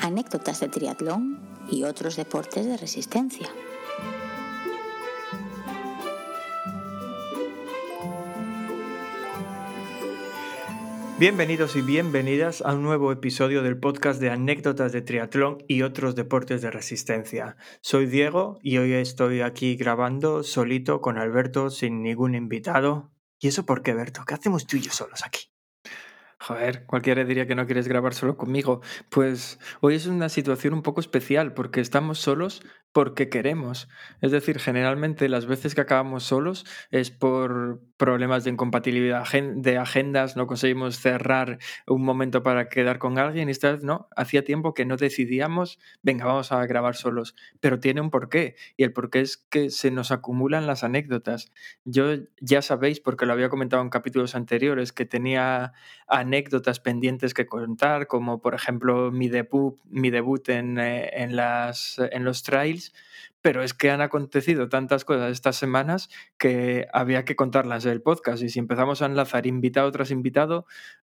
anécdotas de triatlón y otros deportes de resistencia. Bienvenidos y bienvenidas a un nuevo episodio del podcast de anécdotas de triatlón y otros deportes de resistencia. Soy Diego y hoy estoy aquí grabando solito con Alberto sin ningún invitado. ¿Y eso por qué, Berto? ¿Qué hacemos tú y yo solos aquí? Joder, cualquiera diría que no quieres grabar solo conmigo. Pues hoy es una situación un poco especial porque estamos solos porque queremos. Es decir, generalmente las veces que acabamos solos es por problemas de incompatibilidad de agendas, no conseguimos cerrar un momento para quedar con alguien y esta vez no, hacía tiempo que no decidíamos, venga, vamos a grabar solos, pero tiene un porqué y el porqué es que se nos acumulan las anécdotas. Yo ya sabéis, porque lo había comentado en capítulos anteriores, que tenía anécdotas pendientes que contar, como por ejemplo mi debut, mi debut en, eh, en, las, en los trails pero es que han acontecido tantas cosas estas semanas que había que contarlas en el podcast. Y si empezamos a enlazar invitado tras invitado,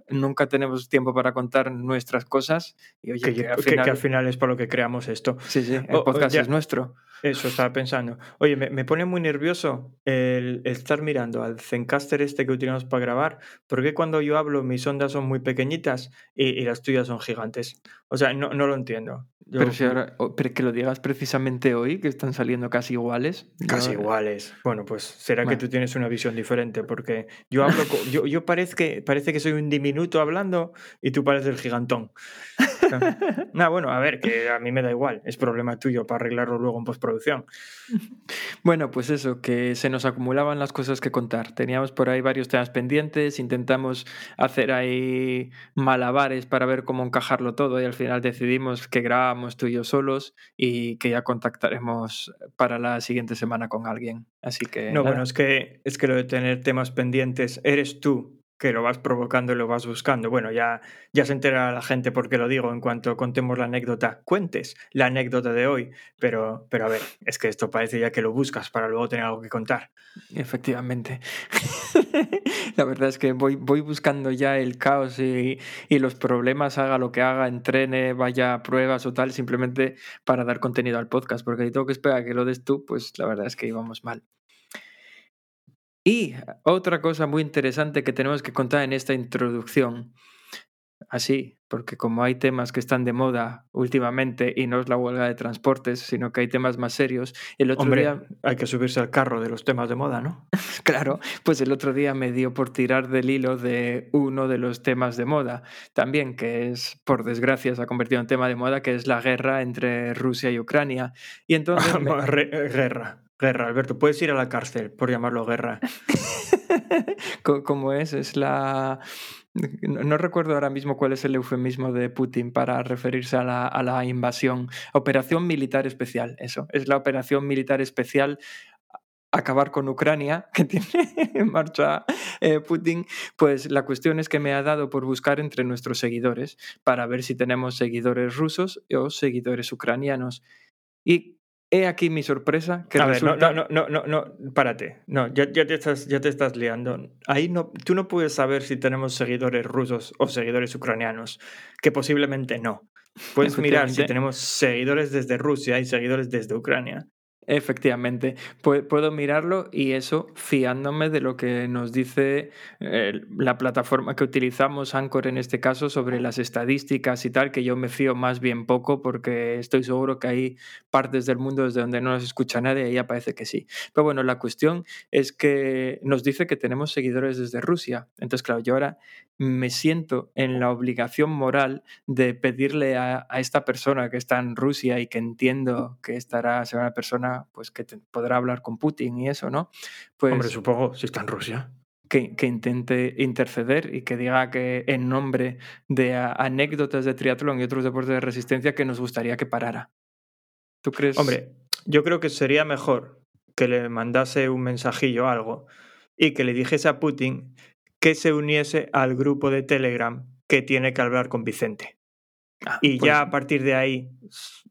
nunca tenemos tiempo para contar nuestras cosas. Y oye, que, al final... es por lo que creamos esto. Sí, sí, el podcast es nuestro. Eso estaba pensando. Oye, me, pone muy nervioso el, estar mirando al Zencaster este que utilizamos para grabar, porque cuando yo hablo mis ondas son muy pequeñitas y, las tuyas son gigantes. O sea, no, no lo entiendo. pero, si ahora, pero que lo digas precisamente hoy, que están saliendo casi iguales. Casi iguales. Bueno, pues será que tú tienes una visión diferente, porque yo hablo, yo, yo parece, que, parece que soy un diminuto hablando y tú pareces el gigantón. no, bueno, a ver, que a mí me da igual, es problema tuyo para arreglarlo luego en postproducción. Bueno, pues eso, que se nos acumulaban las cosas que contar. Teníamos por ahí varios temas pendientes, intentamos hacer ahí malabares para ver cómo encajarlo todo y al final decidimos que grabamos tú y yo solos y que ya contactaremos para la siguiente semana con alguien. Así que... No, bueno, es que, es que lo de tener temas pendientes eres tú que lo vas provocando y lo vas buscando. Bueno, ya, ya se entera la gente porque lo digo en cuanto contemos la anécdota, cuentes la anécdota de hoy, pero, pero a ver, es que esto parece ya que lo buscas para luego tener algo que contar. Efectivamente. la verdad es que voy, voy buscando ya el caos y, y, los problemas, haga lo que haga, entrene, vaya a pruebas o tal, simplemente para dar contenido al podcast, porque si tengo que esperar a que lo des tú, pues la verdad es que íbamos mal. Y otra cosa muy interesante que tenemos que contar en esta introducción, así, porque como hay temas que están de moda últimamente y no es la huelga de transportes, sino que hay temas más serios, el otro día... Hay que subirse al carro de los temas de moda, ¿no? claro, pues el otro día me dio por tirar del hilo de uno de los temas de moda, también que es, por desgracia, se ha convertido en tema de moda, que es la guerra entre Rusia y Ucrania. Y entonces... Guerra. Guerra, Alberto, puedes ir a la cárcel por llamarlo guerra. ¿Cómo es? Es la... No, recuerdo ahora mismo cuál es el eufemismo de Putin para referirse a la, a la, invasión. Operación militar especial, eso. Es la operación militar especial acabar con Ucrania que tiene en marcha eh, Putin. Pues la cuestión es que me ha dado por buscar entre nuestros seguidores para ver si tenemos seguidores rusos o seguidores ucranianos. Y He aquí mi sorpresa. Que a ver, no, no, no, no, no, párate. No, ya, ya, te estás, ya te estás liando. Ahí no, tú no puedes saber si tenemos seguidores rusos o seguidores ucranianos, que posiblemente no. Puedes mirar si tenemos seguidores desde Rusia y seguidores desde Ucrania. Efectivamente, puedo mirarlo y eso fiándome de lo que nos dice eh, la plataforma que utilizamos, Anchor en este caso, sobre las estadísticas y tal, que yo me fío más bien poco porque estoy seguro que hay partes del mundo desde donde no nos escucha nadie y ya parece que sí. Pero bueno, la cuestión es que nos dice que tenemos seguidores desde Rusia. Entonces, claro, yo ahora me siento en la obligación moral de pedirle a, esta persona que está en Rusia y que entiendo que estará, será una persona pues que podrá hablar con Putin y eso, ¿no? Pues, Hombre, supongo, si está en Rusia. Que, que, intente interceder y que diga que en nombre de anécdotas de triatlón y otros deportes de resistencia que nos gustaría que parara. ¿Tú crees? Hombre, yo creo que sería mejor que le mandase un mensajillo o algo y que le dijese a Putin que se uniese al grupo de Telegram que tiene que hablar con Vicente. Ah, y ya pues a partir de ahí,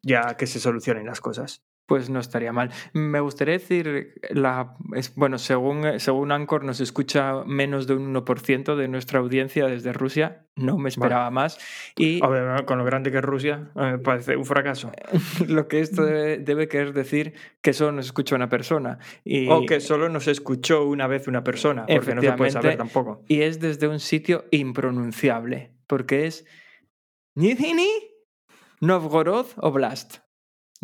ya que se solucionen las cosas. Pues no estaría mal. Me gustaría decir, la, es, bueno, según, según Anchor nos escucha menos de un 1% de nuestra audiencia desde Rusia, no me esperaba más. Y A ver, con lo grande que es Rusia, me parece un fracaso. lo que esto debe, debe querer decir que solo nos escucha una persona. Y, O que solo nos escuchó una vez una persona, porque no se puede saber tampoco. y es desde un sitio impronunciable, porque es Nizhny Novgorod Oblast.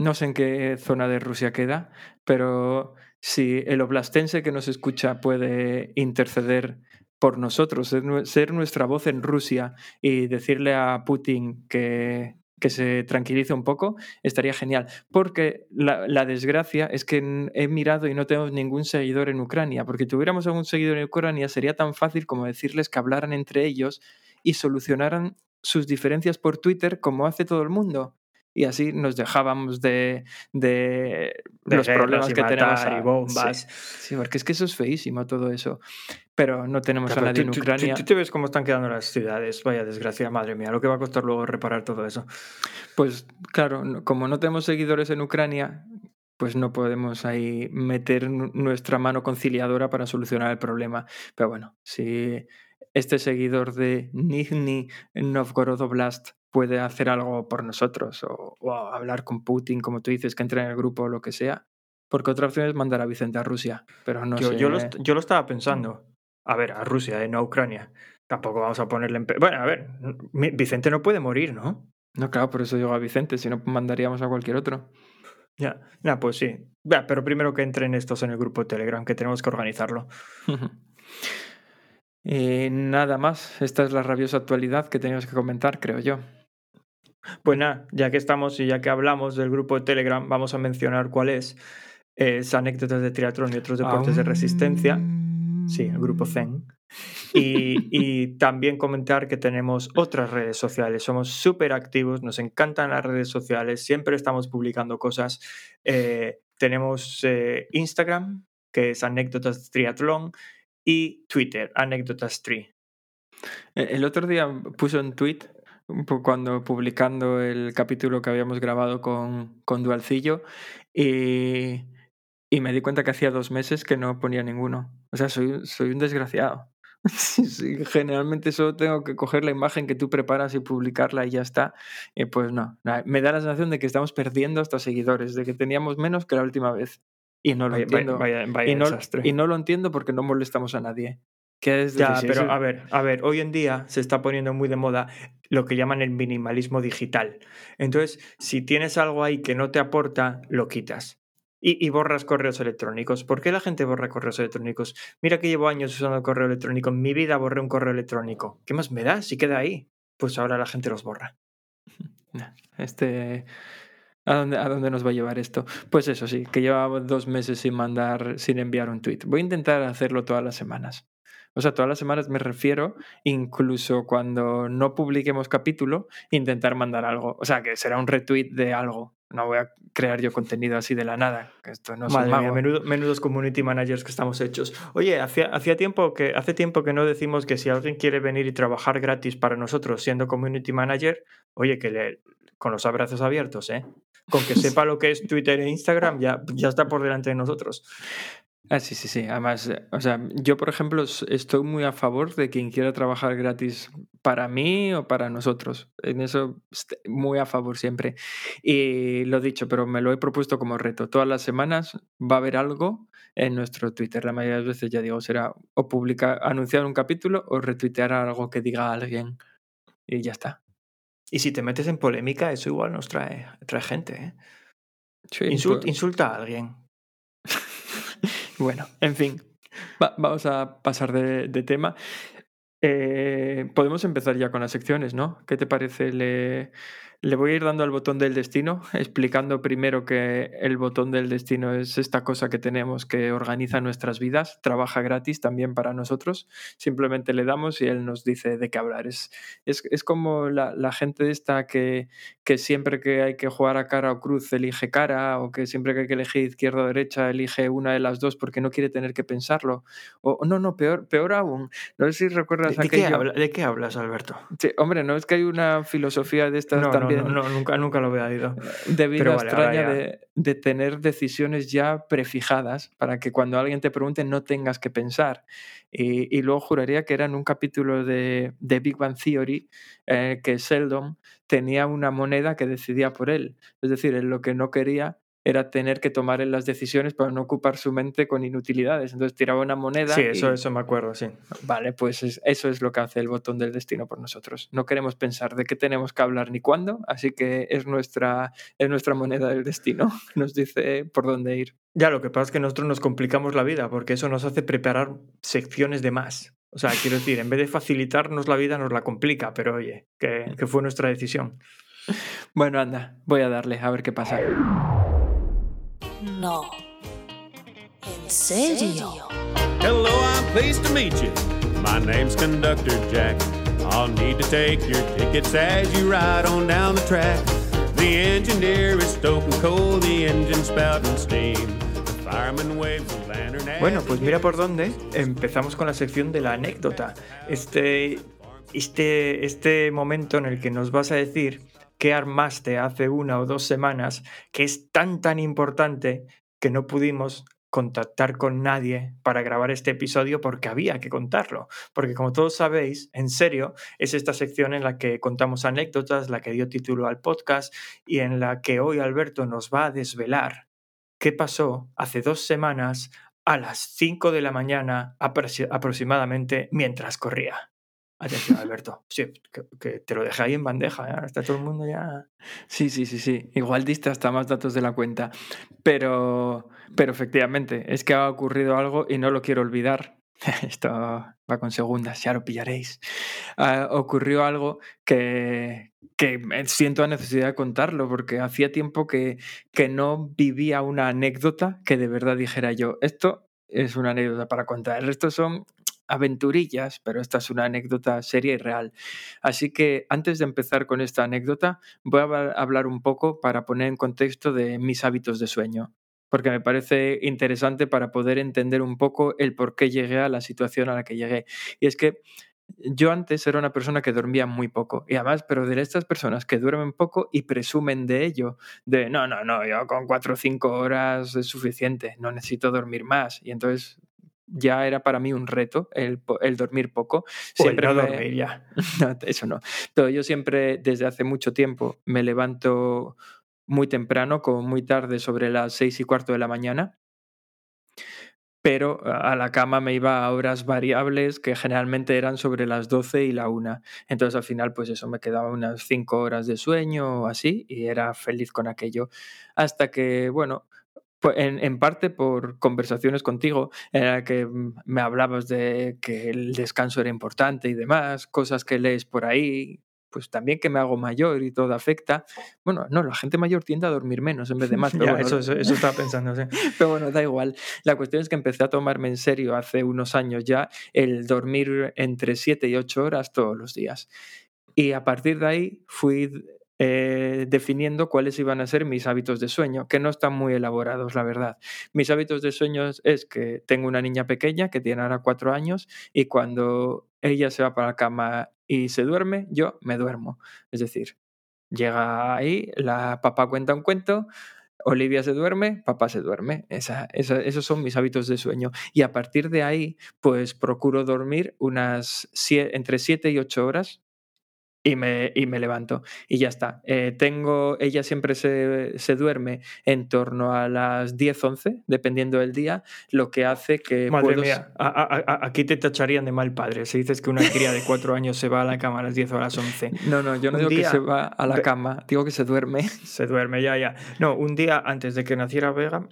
No sé en qué zona de Rusia queda, pero si el oblastense que nos escucha puede interceder por nosotros, ser nue- ser nuestra voz en Rusia y decirle a Putin que, que se tranquilice un poco, estaría genial. Porque la, la desgracia es que he mirado y no tenemos ningún seguidor en Ucrania, porque si tuviéramos algún seguidor en Ucrania sería tan fácil como decirles que hablaran entre ellos y solucionaran sus diferencias por Twitter como hace todo el mundo. Y así nos dejábamos de, de De los problemas y que tenemos y bombas. Sí, sí, porque es que eso es feísimo todo eso. Pero no tenemos Claro, a nadie tú- en tú- tú- Ucrania. Tú, te ves cómo están quedando las ciudades. Vaya desgracia, madre mía. Lo que va a costar luego reparar todo eso. Pues claro, como no tenemos seguidores en Ucrania, pues no podemos ahí meter nu- nuestra mano conciliadora para solucionar el problema. Pero bueno, si este seguidor de Nizhny Novgorod Oblast puede hacer algo por nosotros o, o hablar con Putin, como tú dices, que entre en el grupo o lo que sea, porque otra opción es mandar a Vicente a Rusia, pero no yo, sé. yo, lo, est- yo lo estaba pensando. A ver, a Rusia, eh, no a Ucrania. Tampoco vamos a ponerle en... Bueno, a ver, Vicente no puede morir, ¿no? No, claro, por eso digo a Vicente, si no mandaríamos a cualquier otro. Ya, ya, pues sí. Ya, pero primero que entren estos en el grupo de Telegram, que tenemos que organizarlo. Eh, nada más, esta es la rabiosa actualidad que teníamos que comentar, creo yo. Pues nada, ya que estamos y ya que hablamos del grupo de Telegram, vamos a mencionar cuál es. Es anécdotas de triatlón y otros deportes de resistencia. Sí, el grupo Zen. Y, y también comentar que tenemos otras redes sociales. Somos súper activos, nos encantan las redes sociales, siempre estamos publicando cosas. Eh, tenemos eh, Instagram, que es anécdotas triatlón, y Twitter, anécdotas tri. Eh, El otro día puso un tweet cuando publicando el capítulo que habíamos grabado con, con Dualcillo y, y me di cuenta que hacía dos meses que no ponía ninguno. O sea, soy, soy un desgraciado. Generalmente solo tengo que coger la imagen que tú preparas y publicarla y ya está. Y pues no, me da la sensación de que estamos perdiendo hasta seguidores, de que teníamos menos que la última vez. Y no lo Vaya, entiendo. vaya- vaya y, no, desastre. y no lo entiendo porque no molestamos a nadie. Que es Ya, pero a ver, a ver, hoy en día se está poniendo muy de moda lo que llaman el minimalismo digital. Entonces, si tienes algo ahí que no te aporta, lo quitas. Y, y borras correos electrónicos. ¿Por qué la gente borra correos electrónicos? Mira que llevo años usando correo electrónico. En mi vida borré un correo electrónico. ¿Qué más me da si queda ahí? Pues ahora la gente los borra. Este. ¿A dónde, ¿A dónde nos va a llevar esto? Pues eso sí, que llevaba dos meses sin mandar, sin enviar un tweet. Voy a intentar hacerlo todas las semanas. O sea, todas las semanas me refiero, incluso cuando no publiquemos capítulo, intentar mandar algo. O sea, que será un retweet de algo. No voy a crear yo contenido así de la nada. Esto no soy Madre mía, mago. menudo- menudos community managers que estamos hechos. Oye, hacía, hacía tiempo que, hace tiempo que no decimos que si alguien quiere venir y trabajar gratis para nosotros siendo community manager, oye, que le, con los abrazos abiertos, ¿eh? Con que sepa lo que es Twitter e Instagram, ya, ya está por delante de nosotros. Ah, sí, sí, sí. Además, eh, o sea, yo, por ejemplo, estoy muy a favor de quien quiera trabajar gratis para mí o para nosotros. En eso, est- muy a favor siempre. Y lo dicho, pero me lo he propuesto como reto. Todas las semanas va a haber algo en nuestro Twitter. La mayoría de las veces, ya digo, será o publicar, anunciar un capítulo o retuitear algo que diga alguien. Y ya está. Y si te metes en polémica, eso igual nos trae, trae gente, ¿eh? Sí, Insult- pues- insulta a alguien. Bueno, en fin, va- vamos a pasar de, de tema. Eh, podemos empezar ya con las secciones, ¿no? ¿Qué te parece? Le, le voy a ir dando al botón del destino, explicando primero que el botón del destino es esta cosa que tenemos que organiza nuestras vidas, trabaja gratis también para nosotros. Simplemente le damos y él nos dice de qué hablar. Es, es, es como la, la gente esta que, que siempre que hay que jugar a cara o cruz elige cara, o que siempre que hay que elegir izquierda o derecha elige una de las dos porque no quiere tener que pensarlo. O no, no, peor, peor aún. No sé si recuerdas ¿De, de qué aquello- habla- de qué hablas, Alberto? Sí, hombre, no es que hay una filosofía de estas No, no, No, nunca, nunca lo había ido. De vida extraña de, de, tener decisiones ya prefijadas para que cuando alguien te pregunte no tengas que pensar. Y, y luego juraría que era en un capítulo de, de Big Bang Theory eh, que Sheldon tenía una moneda que decidía por él. Es decir, él lo que no quería era tener que tomar en las decisiones para no ocupar su mente con inutilidades. Entonces tiraba una moneda. Sí, eso, eso me acuerdo, sí. Vale, pues eso es lo que hace el botón del destino por nosotros. No queremos pensar de qué tenemos que hablar ni cuándo, así que es nuestra, es nuestra moneda del destino. Nos dice por dónde ir. Ya, lo que pasa es que nosotros nos complicamos la vida porque eso nos hace preparar secciones de más. O sea, quiero decir, en vez de facilitarnos la vida, nos la complica, pero oye, que, que fue nuestra decisión. Bueno, anda, voy a darle a ver qué pasa. No. ¿En serio? Hello, I'm pleased to meet you. My name's Conductor Jack. I'll need to take your tickets as you ride on down the track. The engineer is stoking coal, the engine spouting steam. The fireman waves a lantern as Bueno, pues mira por dónde empezamos con la sección de la anécdota. Este, este, este momento en el que nos vas a decir qué armaste hace una o dos semanas, que es tan tan importante que no pudimos contactar con nadie para grabar este episodio porque había que contarlo. Porque como todos sabéis, en serio, es esta sección en la que contamos anécdotas, la que dio título al podcast y en la que hoy Alberto nos va a desvelar qué pasó hace dos semanas a las 5 de la mañana aproximadamente mientras corría. Alberto. Sí, que, te lo dejé ahí en bandeja. ¿eh? está todo el mundo ya. Sí, sí, sí, sí. Igual diste hasta más datos de la cuenta. Pero, pero efectivamente, es que ha ocurrido algo y no lo quiero olvidar. Esto va con segundas, ya lo pillaréis. Uh, ocurrió algo que, que siento la necesidad de contarlo, porque hacía tiempo que, que no vivía una anécdota que de verdad dijera yo, esto es una anécdota para contar. El resto son aventurillas, pero esta es una anécdota seria y real. Así que antes de empezar con esta anécdota, voy a hablar un poco para poner en contexto de mis hábitos de sueño, porque me parece interesante para poder entender un poco el por qué llegué a la situación a la que llegué. Y es que yo antes era una persona que dormía muy poco y además, pero de estas personas que duermen poco y presumen de ello, de no, no, no, yo con cuatro o cinco horas es suficiente, no necesito dormir más. Y entonces ya era para mí un reto el, el dormir poco. Siempre no dormir ya. no, eso no. Pero yo siempre, desde hace mucho tiempo, me levanto muy temprano, como muy tarde, sobre las seis y cuarto de la mañana. Pero a la cama me iba a horas variables que generalmente eran sobre las 12 y la 1. Entonces al final pues eso me quedaba unas 5 horas de sueño o así y era feliz con aquello. Hasta que, bueno, en, en, parte por conversaciones contigo, en la que me hablabas de que el descanso era importante y demás, cosas que lees por ahí, pues también que me hago mayor y todo afecta. Bueno, no, la gente mayor tiende a dormir menos en vez de más. Pero ya, bueno, eso, eso, eso, estaba pensando, sí. Pero bueno, da igual. La cuestión es que empecé a tomarme en serio hace unos años ya el dormir entre 7 y 8 horas todos los días. Y a partir de ahí fui eh, definiendo cuáles iban a ser mis hábitos de sueño, que no están muy elaborados, la verdad. Mis hábitos de sueño es que tengo una niña pequeña que tiene ahora cuatro años y cuando ella se va para la cama y se duerme, yo me duermo. Es decir, llega ahí, la papá cuenta un cuento, Olivia se duerme, papá se duerme. Esa, esos son mis hábitos de sueño. Y a partir de ahí, pues procuro dormir unas siete, entre 7 y 8 horas y me, y me levanto y ya está. Eh, tengo, ella siempre se, se, duerme en torno a las 10, 11, dependiendo del día, lo que hace que... Madre puedo... mía, a, a, aquí te tacharían de mal padre si dices que una cría de 4 años se va a la cama a las 10 o a las 11. No, no, yo no Un digo día- que se va a la cama, digo que se duerme. Se duerme, ya, ya. No, un día antes de que naciera Vega,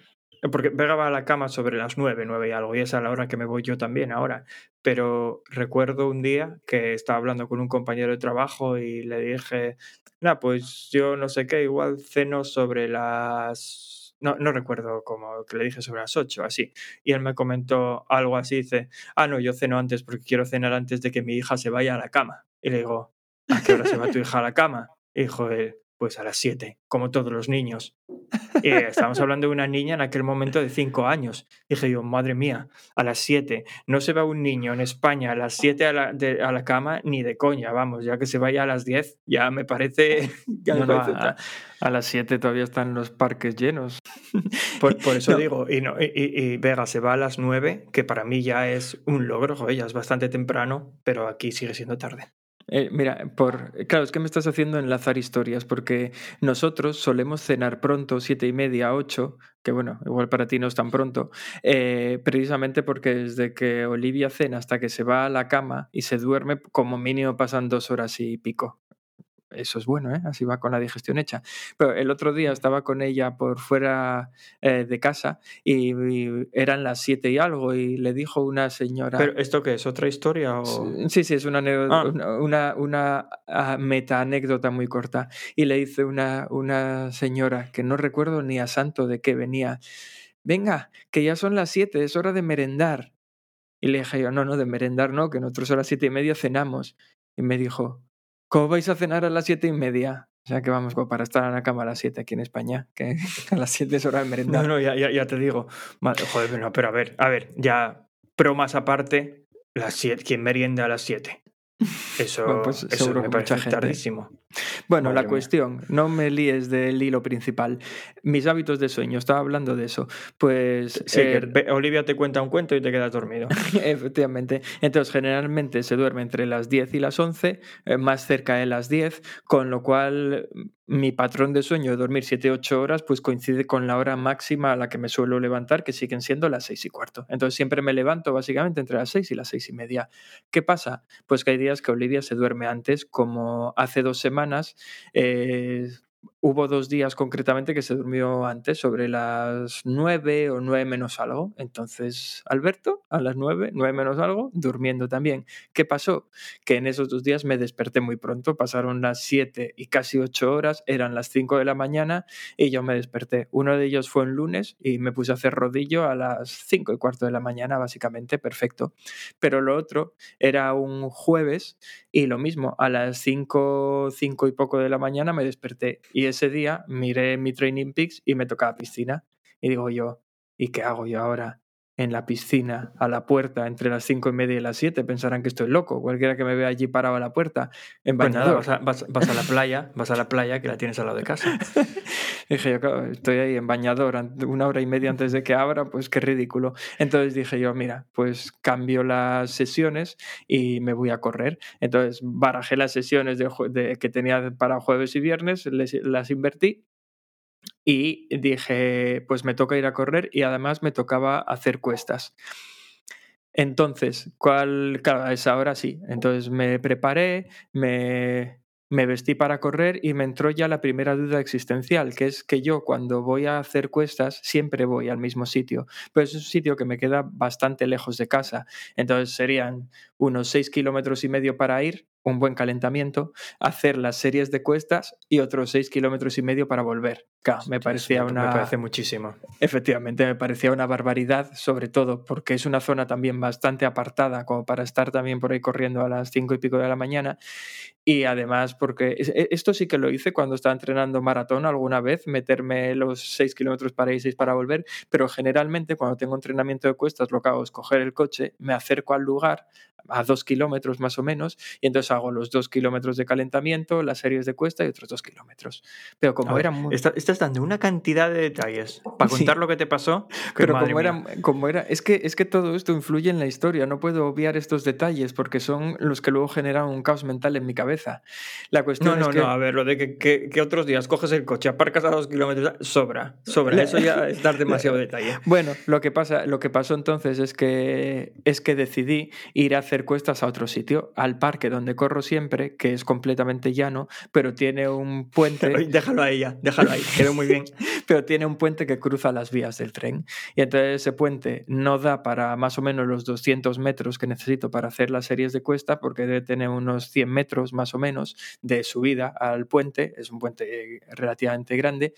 porque Vega va a la cama sobre las 9, 9 y algo, y es a la hora que me voy yo también ahora. Pero recuerdo un día que estaba hablando con un compañero de trabajo y le dije, nah, pues yo no sé qué, igual ceno sobre las... No, no recuerdo cómo, que le dije sobre las 8, así. Y él me comentó algo así, dice, ah, no, yo ceno antes porque quiero cenar antes de que mi hija se vaya a la cama. Y le digo, ¿a qué hora se va tu hija a la cama? Dijo él, Pues a las 7, como todos los niños. Y estábamos hablando de una niña en aquel momento de 5 años. Dije yo, madre mía, a las 7. No se va un niño en España a las 7 a la, a la cama ni de coña, vamos, ya que se vaya a las 10, ya me parece... ya me No, parece a, a las 7 todavía están los parques llenos. Por, por eso No. digo, y, no, y, y- y Vega se va a las 9, que para mí ya es un logro, joder, ya es bastante temprano, pero aquí sigue siendo tarde. Eh, mira, por, claro, es que me estás haciendo enlazar historias, porque nosotros solemos cenar pronto, siete y media, ocho, que bueno, igual para ti no es tan pronto, eh, precisamente porque desde que Olivia cena hasta que se va a la cama y se duerme, como mínimo pasan dos horas y pico. Eso es bueno, ¿eh? Así va con la digestión hecha. Pero el otro día estaba con ella por fuera eh, de casa y, y eran las siete y algo y le dijo una señora... ¿Pero esto qué es? ¿Otra historia? O... Sí, sí, es una, Ah. una, una, una, ah, meta-anécdota muy corta. Y le dice una, una señora, que no recuerdo ni a santo de qué venía, venga, que ya son las siete, es hora de merendar. Y le dije yo, no, no, de merendar no, que nosotros a las siete y media cenamos. Y me dijo, ¿cómo vais a cenar a las siete y media? O sea que vamos, para estar en la cama a las siete aquí en España, que a las siete es hora de merendar. No, no, ya, ya, ya te digo. Madre, joder, pero no, pero a ver, a ver, ya, bromas aparte, las siete, ¿quién merienda a las 7? Eso, Bueno, pues eso me que mucha parece gente. tardísimo. Bueno, Madre la mía. cuestión, no me líes del hilo principal. Mis hábitos de sueño, estaba hablando de eso. Pues Sí, eh, Olivia te cuenta un cuento y te quedas dormido. Efectivamente. Entonces, generalmente se duerme entre las 10 y las 11, eh, más cerca de las 10, con lo cual mm, mi patrón de sueño de dormir 7-8 horas pues coincide con la hora máxima a la que me suelo levantar, que siguen siendo las 6 y cuarto. Entonces, siempre me levanto básicamente entre las 6 y las 6 y media. ¿Qué pasa? Pues que hay días que Olivia se duerme antes, como hace dos semanas. Eh, Hubo dos días concretamente que se durmió antes, sobre las 9 o 9 menos algo. Entonces, Alberto, a las 9, 9 menos algo, durmiendo también. ¿Qué pasó? Que en esos dos días me desperté muy pronto, pasaron las 7 y casi 8 horas, eran las 5 de la mañana y yo me desperté. Uno de ellos fue un lunes y me puse a hacer rodillo a las 5 y cuarto de la mañana, básicamente, perfecto. Pero lo otro era un jueves y lo mismo, a las 5, 5 y poco de la mañana me desperté y ese día miré mi Training Peaks y me tocaba piscina. Y digo yo, ¿y qué hago yo ahora? En la piscina, a la puerta, entre las 5 y media y las 7, pensarán que estoy loco. Cualquiera que me vea allí parado a la puerta, en Pues nada, bañador. vas a, vas- vas a la playa, vas a la playa que la tienes al lado de casa. Dije yo, claro, estoy ahí en bañador una hora y media antes de que abra, pues qué ridículo. Entonces dije yo, mira, pues cambio las sesiones y me voy a correr. Entonces barajé las sesiones de, de- que tenía para jueves y viernes, les- las invertí y dije, pues me toca ir a correr y además me tocaba hacer cuestas. Entonces, ¿cuál? Claro, a esa hora sí. Entonces me preparé, me, me vestí para correr y me entró ya la primera duda existencial, que es que yo cuando voy a hacer cuestas siempre voy al mismo sitio, pero es un sitio que me queda bastante lejos de casa. Entonces serían unos 6 kilómetros y medio para ir, un buen calentamiento, hacer las series de cuestas y otros 6 kilómetros y medio para volver. Claro, me parecía Me una... parece muchísimo. Efectivamente, me parecía una barbaridad, sobre todo porque es una zona también bastante apartada, como para estar también por ahí corriendo a las cinco y pico de la mañana. Y además, porque e- esto sí que lo hice cuando estaba entrenando maratón alguna vez, meterme los seis kilómetros para ir y seis para volver, pero generalmente cuando tengo entrenamiento de cuestas, lo que hago es coger el coche, me acerco al lugar a dos kilómetros más o menos, y entonces hago los dos kilómetros de calentamiento, las series de cuesta y otros dos kilómetros. Pero como ver, era muy... está- estás dando una cantidad de detalles para Sí. contar lo que te pasó. que Pero como era, como era, es que, es que todo esto influye en la historia, no puedo obviar estos detalles porque son los que luego generan un caos mental en mi cabeza. La cuestión No, es no, que... no, a ver, lo de que, que- que otros días coges el coche, aparcas a dos kilómetros, sobra, sobra. Eso ya es dar demasiado detalle. Bueno, lo que pasa, lo que pasó entonces es que es que decidí ir a hacer cuestas a otro sitio, al parque donde corro siempre, que es completamente llano, pero tiene un puente. Déjalo a ella, déjalo ahí, quedó muy bien. pero tiene un puente que cruza las vías del tren. Y entonces ese puente no da para más o menos los 200 metros que necesito para hacer las series de cuesta, porque debe tener unos 100 metros más o menos de subida al puente. Es un puente eh, relativamente grande,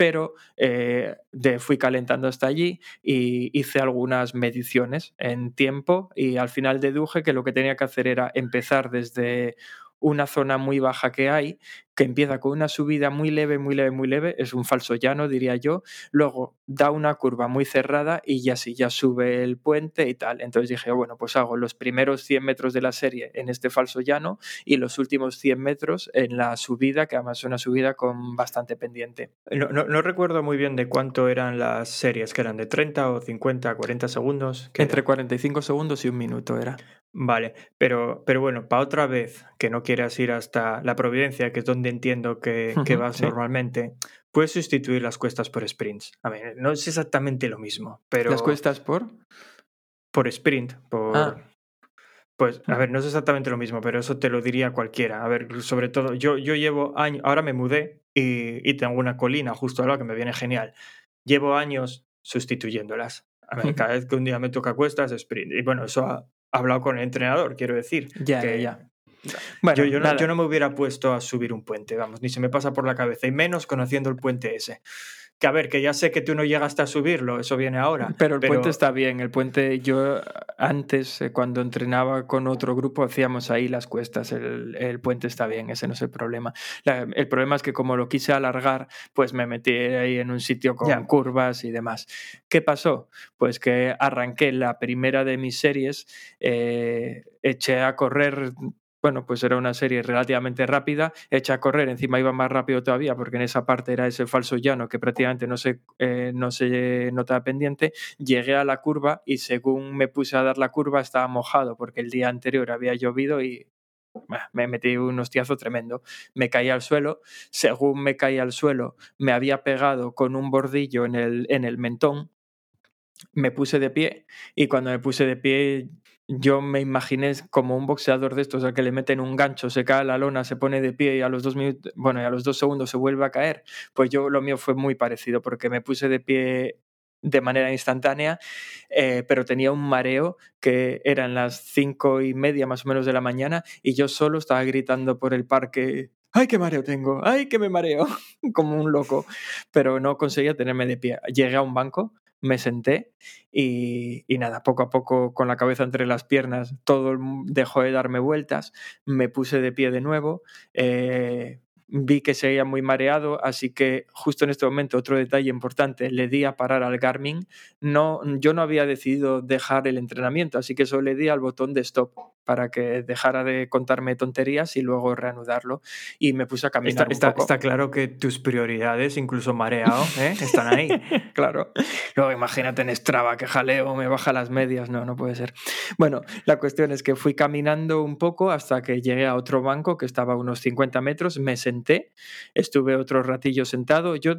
pero eh, de- fui calentando hasta allí y hice algunas mediciones en tiempo y al final deduje que lo que tenía que hacer era empezar desde una zona muy baja que hay, que empieza con una subida muy leve, muy leve, muy leve, es un falso llano, diría yo, luego da una curva muy cerrada y ya sí, ya sube el puente y tal. Entonces dije, bueno, pues hago los primeros 100 metros de la serie en este falso llano y los últimos 100 metros en la subida, que además es una subida con bastante pendiente. No, no, no recuerdo muy bien de cuánto eran las series, que eran de 30 o 50, 40 segundos. Entre 45 segundos y un minuto era. Vale, pero, pero bueno, para otra vez que no quieras ir hasta la Providencia, que es donde entiendo que, que vas sí. normalmente, puedes sustituir las cuestas por sprints. A ver, no es exactamente lo mismo, pero ¿Las cuestas por? por sprint, por... Ah. Pues, a ver, no es exactamente lo mismo, pero eso te lo diría cualquiera. A ver, sobre todo, yo, yo llevo años, ahora me mudé y, y tengo una colina justo al lado que me viene genial. Llevo años sustituyéndolas. A ver, cada vez que un día me toca cuestas, sprint. Y bueno, eso ha hablado con el entrenador, quiero decir. Ya, que ya, Bueno, yo, yo no, yo no me hubiera puesto a subir un puente, vamos, ni se me pasa por la cabeza, y menos conociendo el puente ese. Que a ver, que ya sé que tú no llegaste a subirlo, eso viene ahora. Pero el puente está bien. El puente, yo antes, eh, cuando entrenaba con otro grupo, hacíamos ahí las cuestas. El, el puente está bien, ese no es el problema. La- el problema es que como lo quise alargar, pues me metí ahí en un sitio con curvas y demás. ¿Qué pasó? Pues que arranqué la primera de mis series, eh, eché a correr bueno, pues era una serie relativamente rápida, hecha a correr, encima iba más rápido todavía, porque en esa parte era ese falso llano que prácticamente no se, eh, no se notaba pendiente. Llegué a la curva y según me puse a dar la curva estaba mojado, porque el día anterior había llovido y me metí un hostiazo tremendo. Me caí al suelo, según me caí al suelo, me había pegado con un bordillo en el, en el mentón, me puse de pie y cuando me puse de pie yo me imaginé como un boxeador de estos al que le meten un gancho, se cae a la lona, se pone de pie y a los dos minutos, bueno, a los dos segundos se vuelve a caer. Pues yo lo mío fue muy parecido porque me puse de pie de manera instantánea, eh, pero tenía un mareo que eran las cinco y media más o menos de la mañana y yo solo estaba gritando por el parque. ¡Ay, qué mareo tengo! ¡Ay, que me mareo! Como un loco. Pero no conseguía tenerme de pie. Llegué a un banco, me senté y, y, nada, poco a poco con la cabeza entre las piernas, todo dejó de darme vueltas, me puse de pie de nuevo, eh, vi que seguía muy mareado, así que justo en este momento otro detalle importante, le di a parar al Garmin, no, yo no había decidido dejar el entrenamiento, así que solo le di al botón de stop para que dejara de contarme tonterías y luego reanudarlo y me puse a caminar está, un está, poco. está claro que tus prioridades, incluso mareado, ¿eh? están ahí. claro. Luego imagínate en Strava que jaleo, me baja las medias, no, no puede ser. Bueno, la cuestión es que fui caminando un poco hasta que llegué a otro banco que estaba a unos 50 metros, me senté, estuve otro ratillo sentado. Yo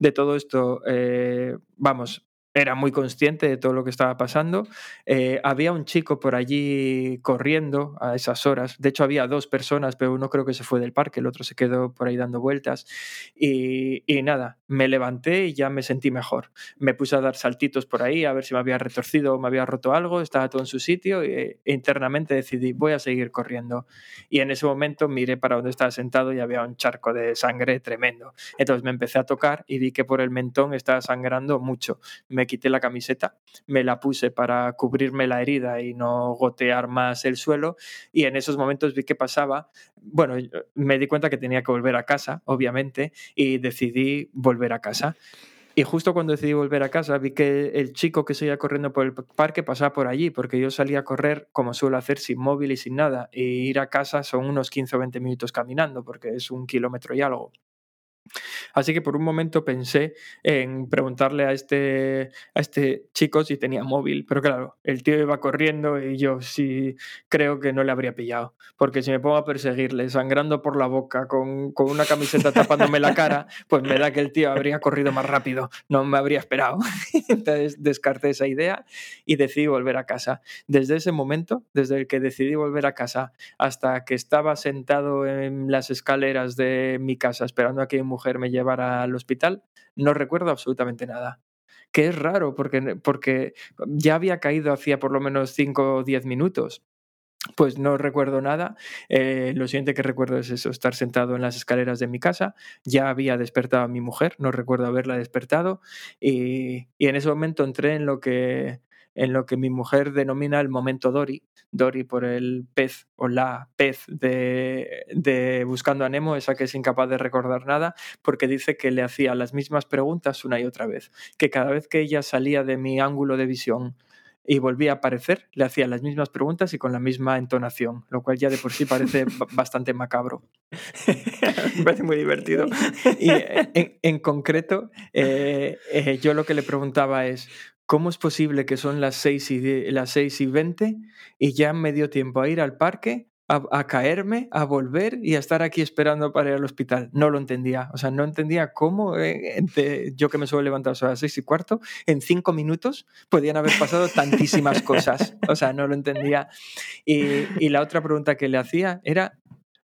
de todo esto, eh, vamos, era muy consciente de todo lo que estaba pasando. Eh, había un chico por allí corriendo a esas horas. De hecho, había dos personas, pero uno creo que se fue del parque, el otro se quedó por ahí dando vueltas. Y, y, nada, me levanté y ya me sentí mejor. Me puse a dar saltitos por ahí a ver si me había retorcido o me había roto algo. Estaba todo en su sitio e internamente decidí, voy a seguir corriendo. Y en ese momento miré para donde estaba sentado y había un charco de sangre tremendo. Entonces me empecé a tocar y vi que por el mentón estaba sangrando mucho. Me quité la camiseta, me la puse para cubrirme la herida y no gotear más el suelo y en esos momentos vi que pasaba, bueno, me di cuenta que tenía que volver a casa, obviamente, y decidí volver a casa. Y justo cuando decidí volver a casa vi que el chico que seguía corriendo por el parque pasaba por allí, porque yo salía a correr como suelo hacer sin móvil y sin nada, y ir a casa son unos 15 o 20 minutos caminando, porque es un kilómetro y algo. Así que por un momento pensé en preguntarle a este, a este chico si tenía móvil, pero claro, el tío iba corriendo y yo sí creo que no le habría pillado, porque si me pongo a perseguirle sangrando por la boca con, con una camiseta tapándome la cara, pues me da que el tío habría corrido más rápido, no me habría esperado. Entonces descarté esa idea y decidí volver a casa. Desde ese momento, desde el que decidí volver a casa hasta que estaba sentado en las escaleras de mi casa esperando a que mujer me llevara al hospital, no recuerdo absolutamente nada. Que es raro porque, porque ya había caído hacía por lo menos 5 o 10 minutos. Pues no recuerdo nada. Eh, lo siguiente que recuerdo es eso, estar sentado en las escaleras de mi casa. Ya había despertado a mi mujer, no recuerdo haberla despertado. Y, y en ese momento entré en lo que en lo que mi mujer denomina el momento Dory. Dory por el pez o la pez de, de Buscando a Nemo, esa que es incapaz de recordar nada, porque dice que le hacía las mismas preguntas una y otra vez, que cada vez que ella salía de mi ángulo de visión y volvía a aparecer, le hacía las mismas preguntas y con la misma entonación, lo cual ya de por sí parece bastante macabro. Me parece muy divertido. Y en, concreto, eh, eh, yo lo que le preguntaba es, ¿cómo es posible que son las 6 y, las 6 y 20 y ya me dio tiempo a ir al parque, a, caerme, a volver y a estar aquí esperando para ir al hospital. No lo entendía. O sea, no entendía cómo eh, yo que me suelo levantar a las seis y cuarto, en cinco minutos podían haber pasado tantísimas cosas. O sea, no lo entendía. Y la otra pregunta que le hacía era,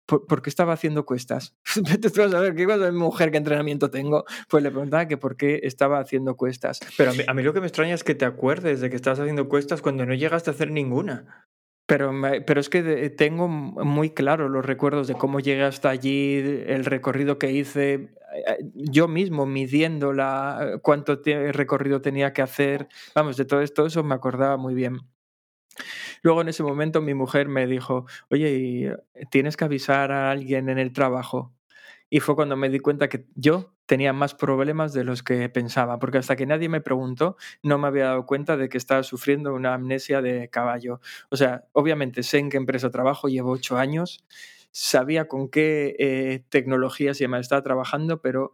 ¿por, qué estaba haciendo cuestas? Tú vas a ver, ¿qué cosa de mujer, qué entrenamiento tengo? Pues le preguntaba que por qué estaba haciendo cuestas. Pero a mí, a mí, lo que me extraña es que te acuerdes de que estabas haciendo cuestas cuando no llegaste a hacer ninguna. Pero, pero es que tengo muy claro los recuerdos de cómo llegué hasta allí, el recorrido que hice, eh, eh, yo mismo midiendo la, cuánto recorrido tenía que hacer, vamos, de todo esto, eso me acordaba muy bien. Luego en ese momento mi mujer me dijo, oye, ¿tienes que avisar a alguien en el trabajo? Y fue cuando me di cuenta que yo tenía más problemas de los que pensaba, porque hasta que nadie me preguntó, no me había dado cuenta de que estaba sufriendo una amnesia de caballo. O sea, obviamente sé en qué empresa trabajo, llevo ocho años, sabía con qué eh, tecnologías y estaba trabajando, pero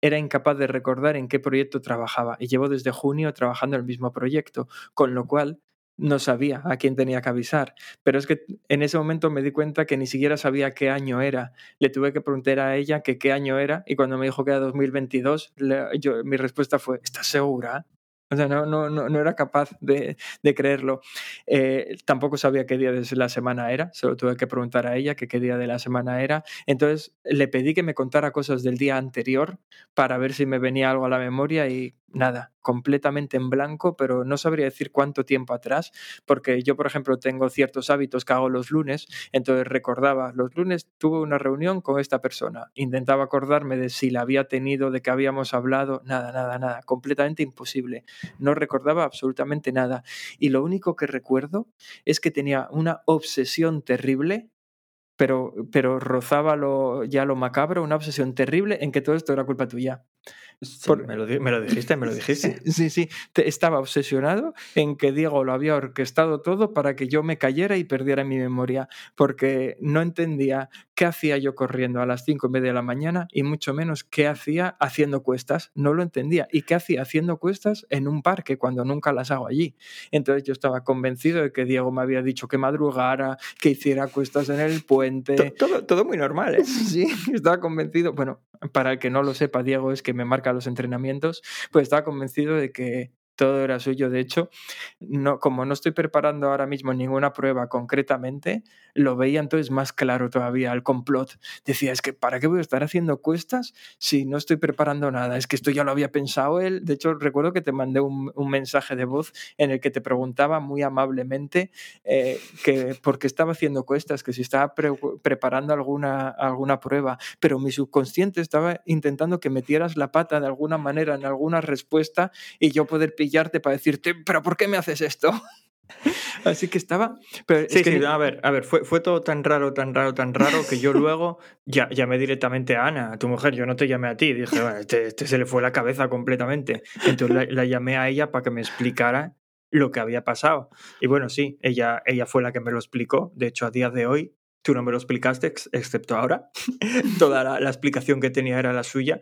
era incapaz de recordar en qué proyecto trabajaba. Y llevo desde junio trabajando el mismo proyecto, con lo cual no sabía a quién tenía que avisar. Pero es que en ese momento me di cuenta que ni siquiera sabía qué año era. Le tuve que preguntar a ella que qué año era y cuando me dijo que era 2022, yo, mi respuesta fue, ¿estás segura? O sea, no, no, no, no era capaz de, de creerlo. Eh, tampoco sabía qué día de la semana era, solo tuve que preguntar a ella qué día de la semana era. Entonces le pedí que me contara cosas del día anterior para ver si me venía algo a la memoria y nada, completamente en blanco, pero no sabría decir cuánto tiempo atrás, porque yo, por ejemplo, tengo ciertos hábitos que hago los lunes, entonces recordaba, los lunes tuve una reunión con esta persona, intentaba acordarme de si la había tenido, de que habíamos hablado, nada, nada, nada, completamente imposible, no recordaba absolutamente nada. Y lo único que recuerdo es que tenía una obsesión terrible pero, pero rozaba lo, ya lo macabro, una obsesión terrible en que todo esto era culpa tuya me, lo, dijiste, me lo dijiste. Sí, sí, estaba obsesionado en que Diego lo había orquestado todo para que yo me cayera y perdiera mi memoria, porque no entendía qué hacía yo corriendo a las cinco y media de la mañana y mucho menos qué hacía haciendo cuestas. No lo entendía. ¿Y qué hacía haciendo cuestas en un parque cuando nunca las hago allí? Entonces yo estaba convencido de que Diego me había dicho que madrugara, que hiciera cuestas en el puente. Todo, todo muy normal, ¿eh? Sí, estaba convencido. Bueno, para el que no lo sepa, Diego, es que me marca los entrenamientos, pues estaba convencido de que todo era suyo. De hecho, no, como no estoy preparando ahora mismo ninguna prueba concretamente, lo veía entonces más claro todavía el complot. Decía, es que ¿para qué voy a estar haciendo cuestas si no estoy preparando nada? Es que esto ya lo había pensado él. De hecho, recuerdo que te mandé un, mensaje de voz en el que te preguntaba muy amablemente eh, que por qué estaba haciendo cuestas, que si estaba preparando alguna, alguna prueba, pero mi subconsciente estaba intentando que metieras la pata de alguna manera en alguna respuesta y yo poder pillar para decirte, pero ¿por qué me haces esto? Así que estaba. Pero sí, sí, a ver, a ver, fue, fue todo tan raro, tan raro, tan raro que yo luego ya, llamé directamente a Ana, a tu mujer, yo no te llamé a ti. Dije, bueno, este, este se le fue la cabeza completamente. Entonces la, llamé a ella para que me explicara lo que había pasado. Y bueno, sí, ella, ella fue la que me lo explicó. De hecho, a día de hoy, tú no me lo explicaste, excepto ahora. Toda la, la explicación que tenía era la suya.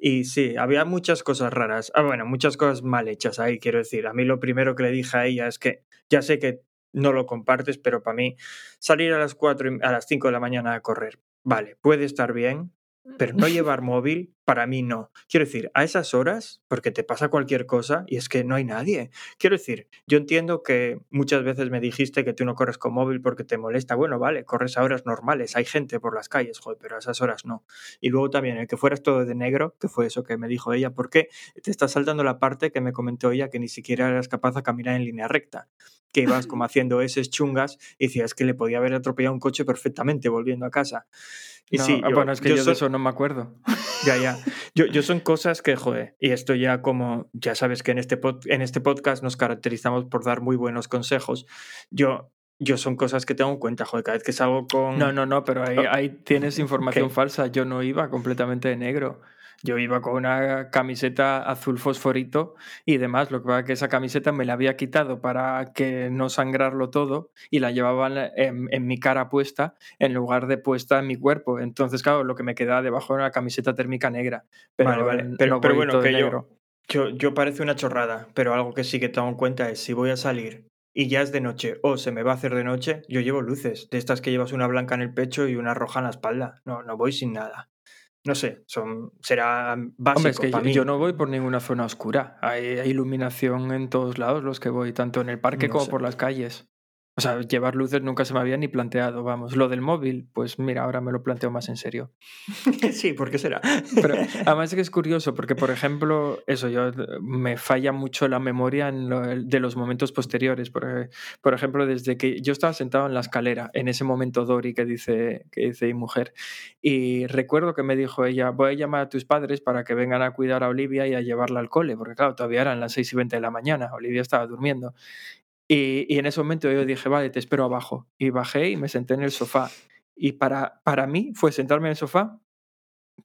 Y sí, había muchas cosas raras. Ah, bueno, muchas cosas mal hechas ahí, quiero decir. A mí lo primero que le dije a ella es que ya sé que no lo compartes, pero para mí salir a las 4 a las 5 de la mañana a correr, vale, puede estar bien, pero no llevar móvil, para mí no. Quiero decir, a esas horas, porque te pasa cualquier cosa y es que no hay nadie. Quiero decir, yo entiendo que muchas veces me dijiste que tú no corres con móvil porque te molesta. Bueno, vale, corres a horas normales, hay gente por las calles, joder, pero a esas horas no. Y luego también el que fueras todo de negro, que fue eso que me dijo ella, porque te está saltando la parte que me comentó ella que ni siquiera eras capaz de caminar en línea recta que ibas como haciendo esas chungas y decías que le podía haber atropellado un coche perfectamente volviendo a casa. Y sí, bueno, es que yo, de eso no no me acuerdo. Ya, ya. Yo, yo son cosas que, joder, y esto ya como, ya sabes que en este, en este podcast nos caracterizamos por dar muy buenos consejos. Yo, yo son cosas que tengo en cuenta, joder, cada vez que salgo con... No, no, no, pero ahí, Oh, ahí tienes información ¿qué? falsa. Yo no iba completamente de negro. Yo iba con una camiseta azul fosforito y demás. Lo que pasa es que esa camiseta me la había quitado para que no sangrarlo todo y la llevaba en, en mi cara puesta en lugar de puesta en mi cuerpo. Entonces, claro, lo que me quedaba debajo era una camiseta térmica negra. Pero, Vale, vale. Pero, no pero voy bueno, que yo, yo, yo parece una chorrada, pero algo que sí que tengo en cuenta es si voy a salir y ya es de noche o se me va a hacer de noche, yo llevo luces, de estas que llevas una blanca en el pecho y una roja en la espalda. No, no voy sin nada. No sé, son, será básico Hombre, es que para yo, mí. yo no voy por ninguna zona oscura. Hay, hay iluminación en todos lados los que voy, tanto en el parque No como sé. por las calles. O sea, llevar luces nunca se me había ni planteado, vamos. Lo del móvil, pues mira, ahora me lo planteo más en serio. sí, ¿por qué será? Pero además es que es curioso, porque por ejemplo, eso, yo me falla mucho la memoria en lo- de los momentos posteriores. Por, por ejemplo, desde que yo estaba sentado en la escalera, en ese momento Dori que dice, que dice mi mujer, y recuerdo que me dijo ella, voy a llamar a tus padres para que vengan a cuidar a Olivia y a llevarla al cole, porque claro, todavía eran las 6 y 20 de la mañana, Olivia estaba durmiendo. Y, en ese momento yo dije, vale, te espero abajo. Y bajé y me senté en el sofá. Y para, para mí fue sentarme en el sofá,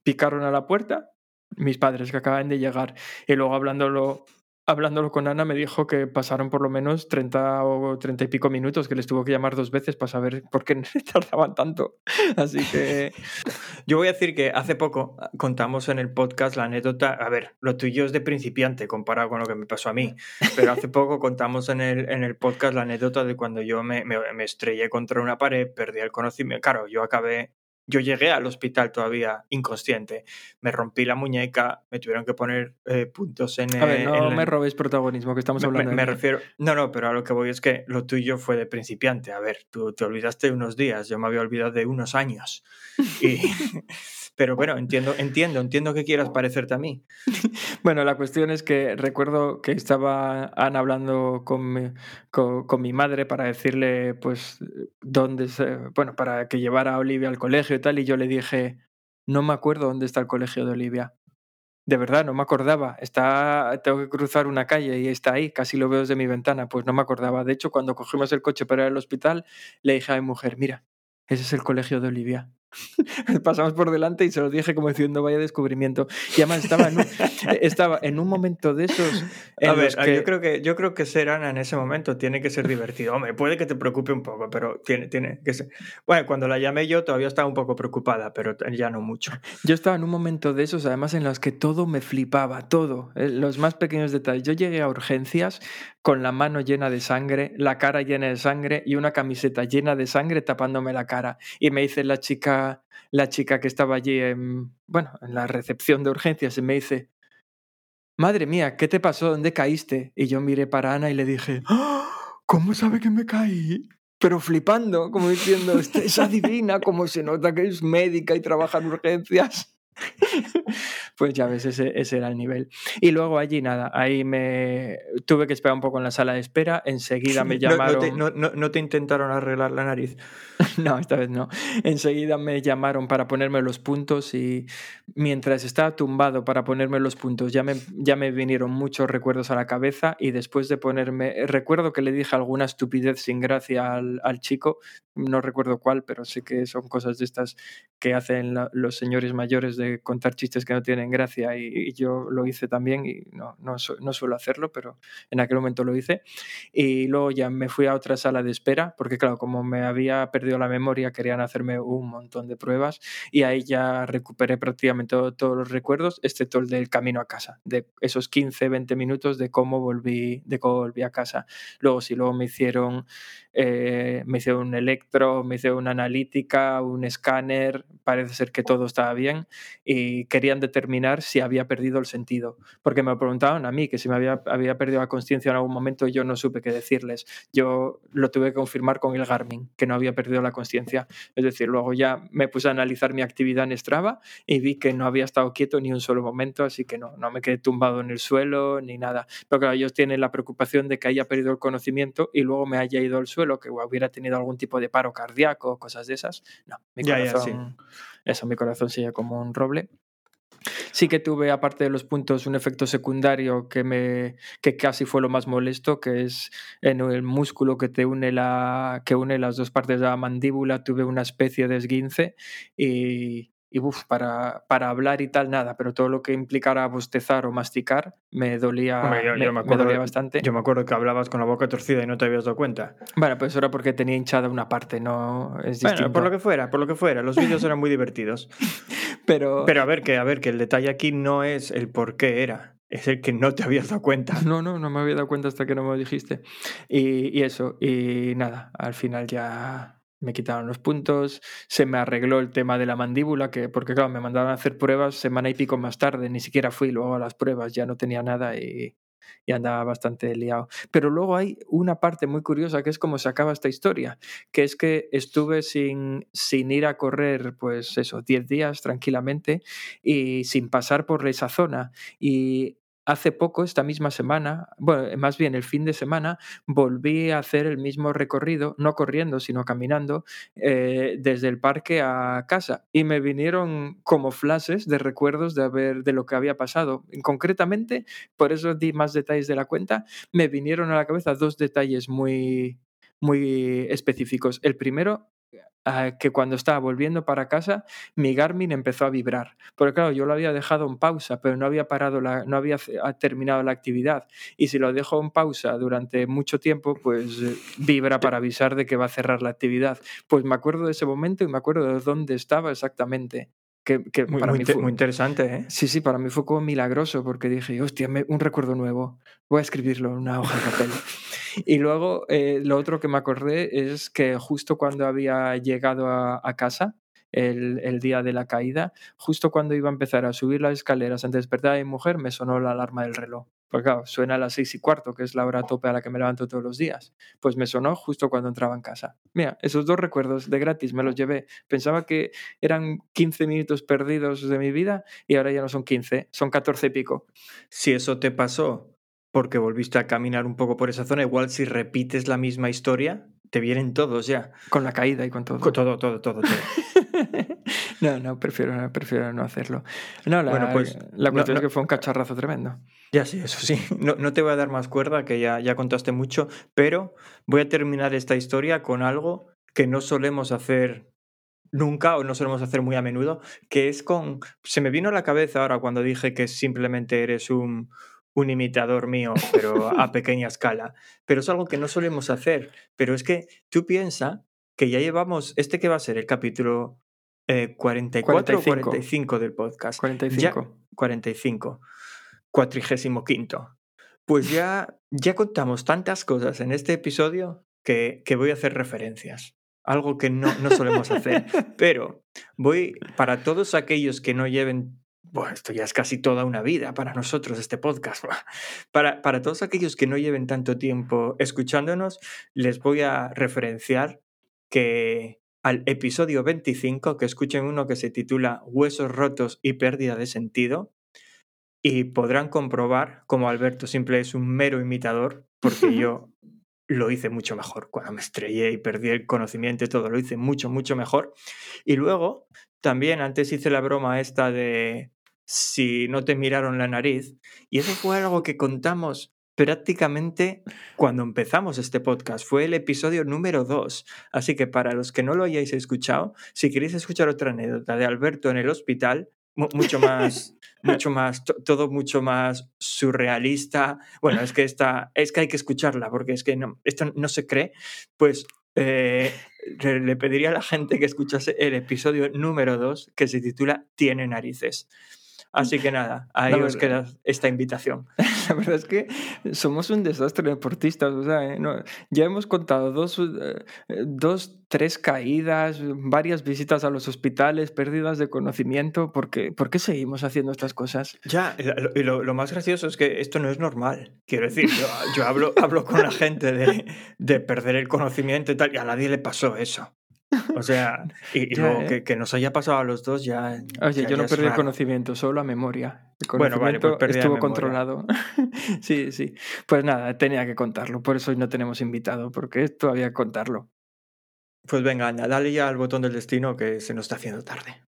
picaron a la puerta, mis padres que acaban de llegar. Y luego hablándolo, hablándolo con Ana me dijo que pasaron por lo menos 30 o 30 y pico minutos, que les tuvo que llamar dos veces para saber por qué tardaban tanto. Así que... Yo voy a decir que hace poco contamos en el podcast la anécdota, a ver, lo tuyo es de principiante comparado con lo que me pasó a mí, pero hace poco contamos en el, en el podcast la anécdota de cuando yo me, me, me estrellé contra una pared, perdí el conocimiento, claro, yo acabé, yo llegué al hospital todavía inconsciente, me rompí la muñeca, me tuvieron que poner eh, puntos en... A ver, eh, no en la- me robéis protagonismo, que estamos me, hablando me- me mí. refiero. No, no, pero a lo que voy es que lo tuyo fue de principiante. A ver, tú te olvidaste de unos días, yo me había olvidado de unos años. Y, pero bueno, entiendo, entiendo, entiendo que quieras parecerte a mí. Bueno, la cuestión es que recuerdo que estaba Ana hablando con mi, con, mi madre para decirle, pues, dónde, se- bueno, para que llevara a Olivia al colegio y tal, y yo le dije, no me acuerdo dónde está el colegio de Olivia. De verdad, no me acordaba. Está, tengo que cruzar una calle y está ahí, casi lo veo desde mi ventana. Pues no me acordaba. De hecho, cuando cogimos el coche para ir al hospital, le dije a mi mujer, mira, ese es el colegio de Olivia. Pasamos por delante y se lo dije como diciendo, vaya descubrimiento. Y además estaba en un, estaba en un momento de esos A ver, los que... yo creo que yo creo que ser Ana en ese momento tiene que ser divertido. Hombre, puede que te preocupe un poco, pero tiene, tiene que ser. Bueno, cuando la llamé yo todavía estaba un poco preocupada, pero ya no mucho. Yo estaba en un momento de esos, además, en los que todo me flipaba, todo, eh, los más pequeños detalles. Yo llegué a urgencias con la mano llena de sangre, la cara llena de sangre y una camiseta llena de sangre tapándome la cara. Y me dice la chica, la chica que estaba allí en, bueno, en la recepción de urgencias, y me dice, madre mía, ¿qué te pasó? ¿Dónde caíste? Y yo miré para Ana y le dije, "¡Ah! ¿cómo sabe que me caí? Pero flipando, como diciendo, "Esta es adivina, como se nota que es médica y trabaja en urgencias. Pues ya ves, ese, ese era el nivel. Y luego allí nada, ahí me tuve que esperar un poco en la sala de espera, enseguida me No- no llamaron... te- No, no- no te intentaron arreglar la nariz. No, esta vez no. Enseguida me llamaron para ponerme los puntos y mientras estaba tumbado para ponerme los puntos ya me, ya me vinieron muchos recuerdos a la cabeza y después de ponerme, recuerdo que le dije alguna estupidez sin gracia al, al chico, no recuerdo cuál, pero sé que son cosas de estas que hacen la- los señores mayores de contar chistes que no tienen gracia y, y yo lo hice también y no, no, su- no suelo hacerlo, pero en aquel momento lo hice. Y luego ya me fui a otra sala de espera, porque claro, como me había perdido la memoria, querían hacerme un montón de pruebas y ahí ya recuperé prácticamente todo- todos los recuerdos, excepto el del camino a casa, de esos 15, 20 minutos de cómo volví, de cómo volví a casa. Luego sí, luego me hicieron, eh, me hicieron un electro, me hicieron una analítica, un escáner, parece ser que todo estaba bien y querían determinar si había perdido el sentido, porque me preguntaban a mí que si me había, había perdido la conciencia en algún momento yo no supe qué decirles. Yo lo tuve que confirmar con el Garmin, que no había perdido la conciencia. Es decir, luego ya me puse a analizar mi actividad en Strava y vi que no había estado quieto ni un solo momento, así que no, no me quedé tumbado en el suelo ni nada. Pero claro, ellos tienen la preocupación de que haya perdido el conocimiento y luego me haya ido al suelo, que hubiera tenido algún tipo de paro cardíaco o cosas de esas. No, mi Ya, ya, corazón, eso, mi corazón sigue como un roble. Sí que tuve, aparte de los puntos, un efecto secundario que me que casi fue lo más molesto, que es en el músculo que te une la que une las dos partes de la mandíbula, tuve una especie de esguince y, y uf, para, para hablar y tal, nada, pero todo lo que implicara bostezar o masticar me dolía, Hombre, yo- me, yo me me acuerdo- dolía bastante. Yo me acuerdo que hablabas con la boca torcida y no te habías dado cuenta. Bueno, pues era porque tenía hinchada una parte, no es distinto. Bueno, por lo que fuera, por lo que fuera. Los vídeos eran muy divertidos. Pero, Pero a ver, que, a ver, que el detalle aquí no es el por qué era, es el que no te habías dado cuenta. No, no, no me había dado cuenta hasta que no me lo dijiste. Y, y eso, y nada, al final ya me quitaron los puntos, se me arregló el tema de la mandíbula, que porque claro, me mandaron a hacer pruebas semana y pico más tarde, ni siquiera fui luego a las pruebas, ya no tenía nada y, andaba bastante liado. Pero luego hay una parte muy curiosa que es cómo se acaba esta historia, que es que estuve sin, sin ir a correr, pues eso, 10 días tranquilamente y sin pasar por esa zona. Y hace poco, esta misma semana, bueno, más bien el fin de semana, volví a hacer el mismo recorrido, no corriendo, sino caminando, eh, desde el parque a casa. Y me vinieron como flashes de recuerdos de, haber, de lo que había pasado. Concretamente, por eso di más detalles de la cuenta, me vinieron a la cabeza dos detalles muy, muy específicos. El primero, ah, que cuando estaba volviendo para casa, mi Garmin empezó a vibrar. Porque claro, yo lo había dejado en pausa, pero no había parado la, no había terminado la actividad. Y si lo dejo en pausa durante mucho tiempo, pues eh, vibra para avisar de que va a cerrar la actividad. Pues me acuerdo de ese momento y me acuerdo de dónde estaba exactamente. Que, que Muy, para muy mí fue- muy interesante, ¿eh? Sí, sí, para mí fue como milagroso porque dije, hostia, me- un recuerdo nuevo. Voy a escribirlo en una hoja de papel. Y luego eh, lo otro que me acordé es que justo cuando había llegado a, casa, el, día de la caída, justo cuando iba a empezar a subir las escaleras antes de despertar a mi mujer, me sonó la alarma del reloj. Porque claro, suena a las seis y cuarto, que es la hora tope a la que me levanto todos los días. Pues me sonó justo cuando entraba en casa. Mira, esos dos recuerdos de gratis me los llevé. Pensaba que eran 15 minutos perdidos de mi vida y ahora ya no son 15, son 14 y pico. Si eso te pasó porque volviste a caminar un poco por esa zona, igual si repites la misma historia, te vienen todos ya. Con la caída y con todo. Co- Todo, todo, todo, todo. no, no, prefiero, prefiero no hacerlo. No, la, Bueno, pues, la no- cuestión no- es que fue un cacharrazo tremendo. Ya sí, eso sí. No, no te voy a dar más cuerda, que ya, ya contaste mucho, pero voy a terminar esta historia con algo que no solemos hacer nunca o no solemos hacer muy a menudo, que es con... Se me vino a la cabeza ahora cuando dije que simplemente eres un, un imitador mío, pero a pequeña escala. Pero es algo que no solemos hacer. Pero es que tú piensas que ya llevamos, este que va a ser el capítulo eh, 44 o 45. 45 del podcast. 45. 45. Cuatrigésimo quinto. Pues ya, ya contamos tantas cosas en este episodio que, que voy a hacer referencias. Algo que no, no solemos hacer. Pero voy, para todos aquellos que no lleven, bueno, esto ya es casi toda una vida para nosotros, este podcast. Para, para todos aquellos que no lleven tanto tiempo escuchándonos, les voy a referenciar que al episodio 25, que escuchen uno que se titula Huesos rotos y pérdida de sentido, y podrán comprobar como Alberto Simple es un mero imitador, porque yo lo hice mucho mejor. Cuando me estrellé y perdí el conocimiento y todo, lo hice mucho, mucho mejor. Y luego, también antes hice la broma esta de si no te miraron la nariz, y eso fue algo que contamos prácticamente cuando empezamos este podcast. Fue el episodio número 2. Así que para los que no lo hayáis escuchado, si queréis escuchar otra anécdota de Alberto en el hospital, mu- mucho más, mucho más, to- todo mucho más surrealista. Bueno, es que esta, es que hay que escucharla porque es que no, esto no se cree. Pues eh, le le pediría a la gente que escuchase el episodio número 2 que se titula Tiene narices. Así que nada, ahí os queda esta invitación. La verdad es que somos un desastre deportistas. O sea, ¿eh? No, ya hemos contado dos, eh, dos, tres caídas, varias visitas a los hospitales, pérdidas de conocimiento. ¿Por qué, ¿Por qué seguimos haciendo estas cosas? Ya, y lo, y lo- lo más gracioso es que esto no es normal. Quiero decir, yo, yo hablo, hablo con la gente de, de perder el conocimiento y tal, y a nadie le pasó eso. O sea, y, y Ya, luego ¿eh? que, que nos haya pasado a los dos ya. Oye, ya- yo no perdí el conocimiento, solo la memoria. El Bueno, vale, pues estuvo controlado. sí, sí. Pues nada, tenía que contarlo. Por eso hoy no tenemos invitado, porque esto había que contarlo. Pues venga, anda, dale ya al botón del destino que se nos está haciendo tarde.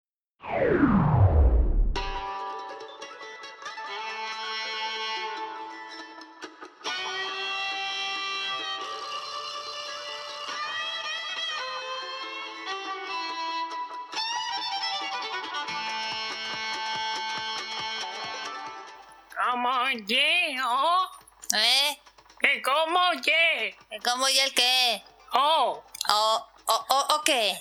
Como llego. ¿Eh? Que como ye. ¿Cómo y el qué? Oh. ¿O, o, o, o qué?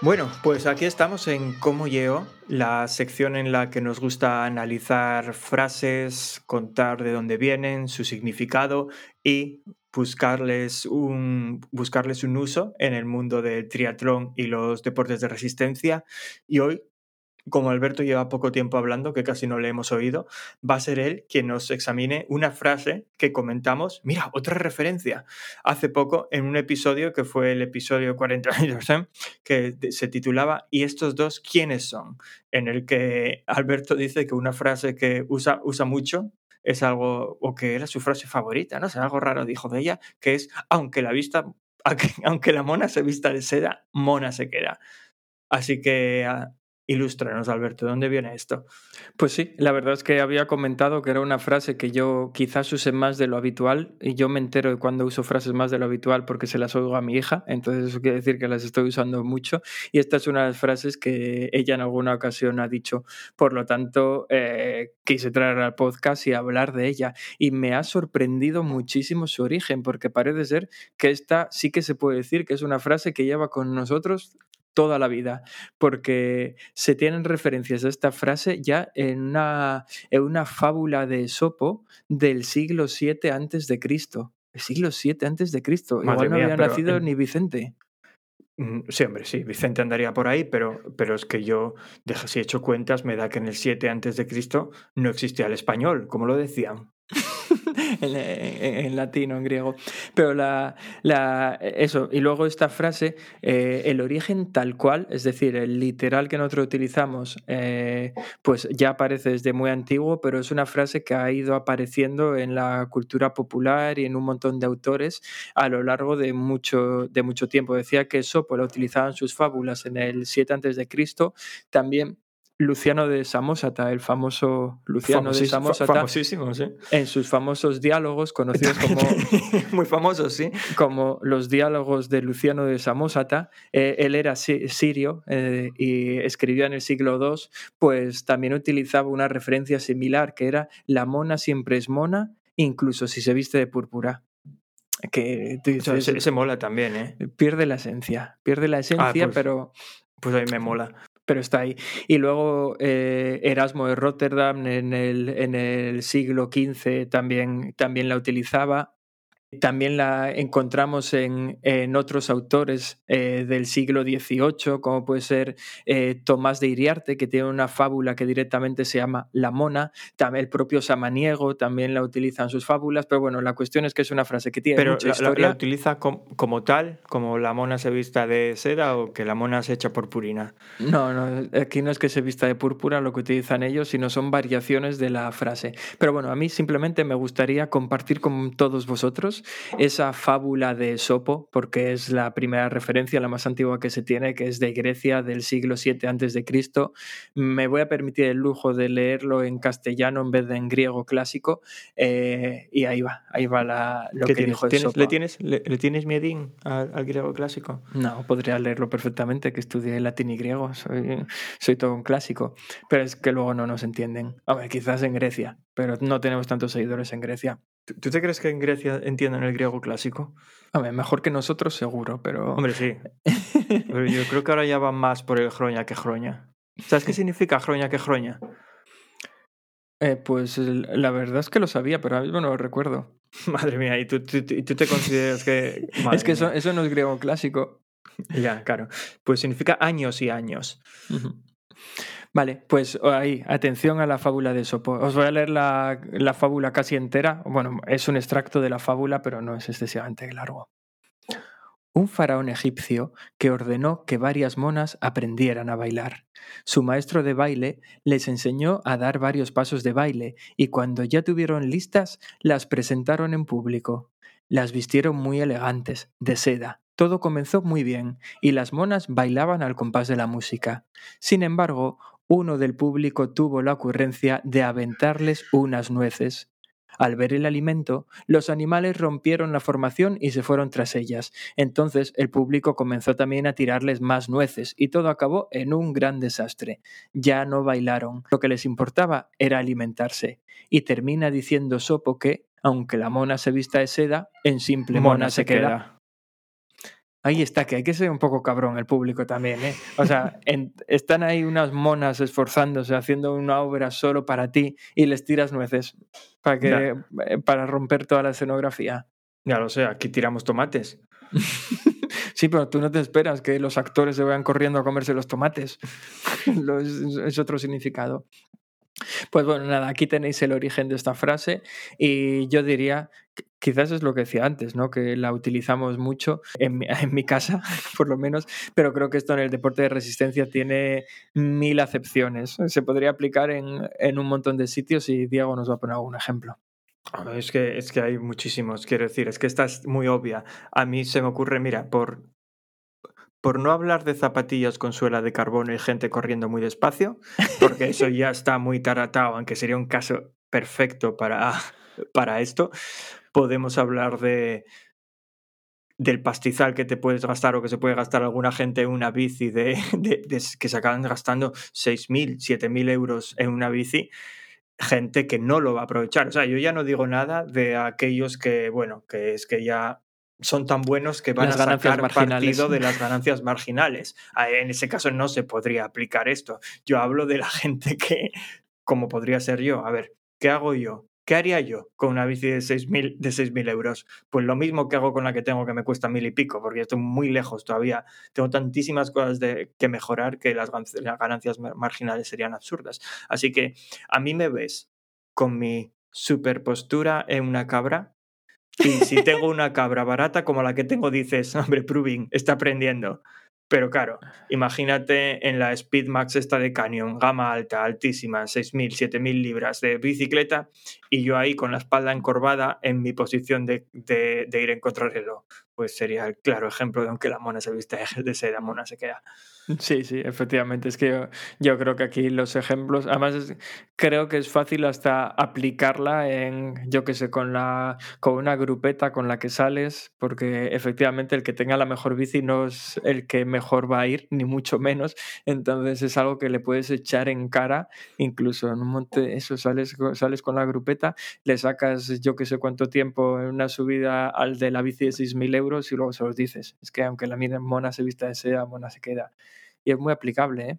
Bueno, pues aquí estamos en Cómo Yeo, la sección en la que nos gusta analizar frases, contar de dónde vienen, su significado y buscarles un, buscarles un uso en el mundo del triatlón y los deportes de resistencia. Y hoy como Alberto lleva poco tiempo hablando, que casi no le hemos oído, va a ser él quien nos examine una frase que comentamos. Mira, otra referencia. Hace poco, en un episodio que fue el episodio 42, ¿eh? que se titulaba ¿Y estos dos quiénes son? En el que Alberto dice que una frase que usa, usa mucho es algo, o que era su frase favorita, ¿no? O sea, algo raro dijo de ella, que es, aunque la vista, aunque la mona se vista de seda, mona se queda. Así que ah, Ilústranos, Alberto, ¿de dónde viene esto? Pues sí, la verdad es que había comentado que era una frase que yo quizás use más de lo habitual y yo me entero de cuando uso frases más de lo habitual porque se las oigo a mi hija, entonces eso quiere decir que las estoy usando mucho y esta es una de las frases que ella en alguna ocasión ha dicho. Por lo tanto, eh, quise traer al podcast y hablar de ella y me ha sorprendido muchísimo su origen porque parece ser que esta sí que se puede decir que es una frase que lleva con nosotros toda la vida, porque se tienen referencias a esta frase ya en una, en una fábula de Esopo del siglo VII antes de Cristo. El siglo VII antes de Cristo. Igual no había nacido ni Vicente. Mm, sí, hombre, sí, Vicente andaría por ahí, pero, pero es que yo, si he hecho cuentas, me da que en el 7 antes de Cristo no existía el español, como lo decían. en, latino, en griego. Pero la, la, eso, y luego esta frase, eh, el origen tal cual, es decir, el literal que nosotros utilizamos, eh, pues ya aparece desde muy antiguo, pero es una frase que ha ido apareciendo en la cultura popular y en un montón de autores a lo largo de mucho, de mucho tiempo. Decía que eso pues, lo utilizaban sus fábulas en el 7 antes de Cristo, también Luciano de Samosata, el famoso Luciano de Samosata, famosísimo, sí. en sus famosos diálogos, conocidos como... Muy famosos, sí. Como los diálogos de Luciano de Samosata, eh, él era sirio eh, y escribió en el siglo II, pues también utilizaba una referencia similar, que era la mona siempre es mona, incluso si se viste de púrpura que se, mola también, ¿eh? Pierde la esencia, pierde la ah, esencia, pues pero... Pues a mí me mola pero está ahí. Y luego eh, Erasmo de Rotterdam en el, en el siglo XV también, también la utilizaba. También la encontramos en, en otros autores eh, del siglo XVIII, como puede ser eh, Tomás de Iriarte, que tiene una fábula que directamente se llama La Mona. También el propio Samaniego también la utiliza en sus fábulas, pero bueno, la cuestión es que es una frase que tiene pero mucha historia. La, utiliza como, tal, como la mona se vista de seda o que la mona se echa purpurina? No, no, aquí no es que se vista de púrpura lo que utilizan ellos, sino son variaciones de la frase. Pero bueno, a mí simplemente me gustaría compartir con todos vosotros esa fábula de Sopo, porque es la primera referencia, la más antigua que se tiene, que es de Grecia del siglo VII antes de Cristo. Me voy a permitir el lujo de leerlo en castellano en vez de en griego clásico, eh, y ahí va, ahí va la, lo que dijo ¿Le tienes, le, tienes miedín al, griego clásico? No, podría leerlo perfectamente, que estudié latín y griego, soy, soy todo un clásico, pero es que luego no nos entienden. Hombre, quizás en Grecia, pero no tenemos tantos seguidores en Grecia. ¿Tú te crees que en Grecia entienden el griego clásico? A ver, mejor que nosotros seguro, pero... Hombre, sí. pero yo creo que ahora ya van más por el jroña que jroña. ¿Sabes qué significa jroña que jroña? Eh, pues la verdad es que lo sabía, pero a mí no lo recuerdo. Madre mía, ¿y tú, te consideras que...? es que eso, eso, no es griego clásico. ya, claro. Pues significa años y años. Vale, pues oh, ahí, atención a la fábula de Sopo. Os voy a leer la, la fábula casi entera. Bueno, es un extracto de la fábula, pero no es excesivamente largo. Un faraón egipcio que ordenó que varias monas aprendieran a bailar. Su maestro de baile les enseñó a dar varios pasos de baile y cuando ya tuvieron listas las presentaron en público. Las vistieron muy elegantes, de seda. Todo comenzó muy bien y las monas bailaban al compás de la música. Sin embargo, uno del público tuvo la ocurrencia de aventarles unas nueces. Al ver el alimento, los animales rompieron la formación y se fueron tras ellas. Entonces el público comenzó también a tirarles más nueces y todo acabó en un gran desastre. Ya no bailaron, lo que les importaba era alimentarse. Y termina diciendo Sopo que, aunque la mona se vista de seda, en simple mona, se queda. Ahí está, que hay que ser un poco cabrón el público también, ¿eh? O sea, en- están ahí unas monas esforzándose, haciendo una obra solo para ti y les tiras nueces para, que, eh, para romper toda la escenografía. Ya lo sé, aquí tiramos tomates. Sí, pero tú no te esperas que los actores se vayan corriendo a comerse los tomates. Es, otro significado. Pues bueno, nada, aquí tenéis el origen de esta frase y yo diría, quizás es lo que decía antes, ¿no? Que la utilizamos mucho en mi, casa, por lo menos, pero creo que esto en el deporte de resistencia tiene mil acepciones. Se podría aplicar en, en un montón de sitios y Diego nos va a poner algún ejemplo. Es que, es que hay muchísimos, quiero decir, es que esta es muy obvia. A mí se me ocurre, mira, por, por no hablar de zapatillas con suela de carbono y gente corriendo muy despacio, porque eso ya está muy taratado, aunque sería un caso perfecto para, para esto, podemos hablar de del pastizal que te puedes gastar o que se puede gastar alguna gente en una bici de, de- de- que se acaban gastando 6.000, 7.000 euros en una bici gente que no lo va a aprovechar. O sea, yo ya no digo nada de aquellos que, bueno, que es que ya son tan buenos que van Las a sacar partido de las ganancias marginales. Ah, En ese caso no se podría aplicar esto. Yo hablo de la gente que, como podría ser yo, a ver, ¿qué hago yo? ¿Qué haría yo con una bici de 6.000 de 6.000 euros? Pues lo mismo que hago con la que tengo que me cuesta mil y pico, porque estoy muy lejos todavía. Tengo tantísimas cosas de, que mejorar que las, gan- las ganancias mar- marginales serían absurdas. Así que a mí me ves con mi super postura en una cabra y si tengo una cabra barata como la que tengo dices, hombre, Proving, está aprendiendo. Pero claro, imagínate en la Speedmax esta de Canyon, gama alta, altísima, 6.000, 7.000 libras de bicicleta y yo ahí con la espalda encorvada en mi posición de, de, de ir en contrarreloj. Pues sería el claro ejemplo de aunque la mona se viste de seda, mona se queda. Sí, sí, efectivamente. Es que yo, creo que aquí los ejemplos, además creo que es fácil hasta aplicarla en, yo qué sé, con la, con una grupeta con la que sales, porque efectivamente el que tenga la mejor bici no es el que mejor va a ir, ni mucho menos. Entonces es algo que le puedes echar en cara, incluso en un monte, eso, sales, sales con la grupeta, le sacas yo qué sé cuánto tiempo en una subida al de la bici de 6.000 euros y luego se los dices. Es que aunque la mona se vista de seda, mona se queda y es muy aplicable, ¿eh?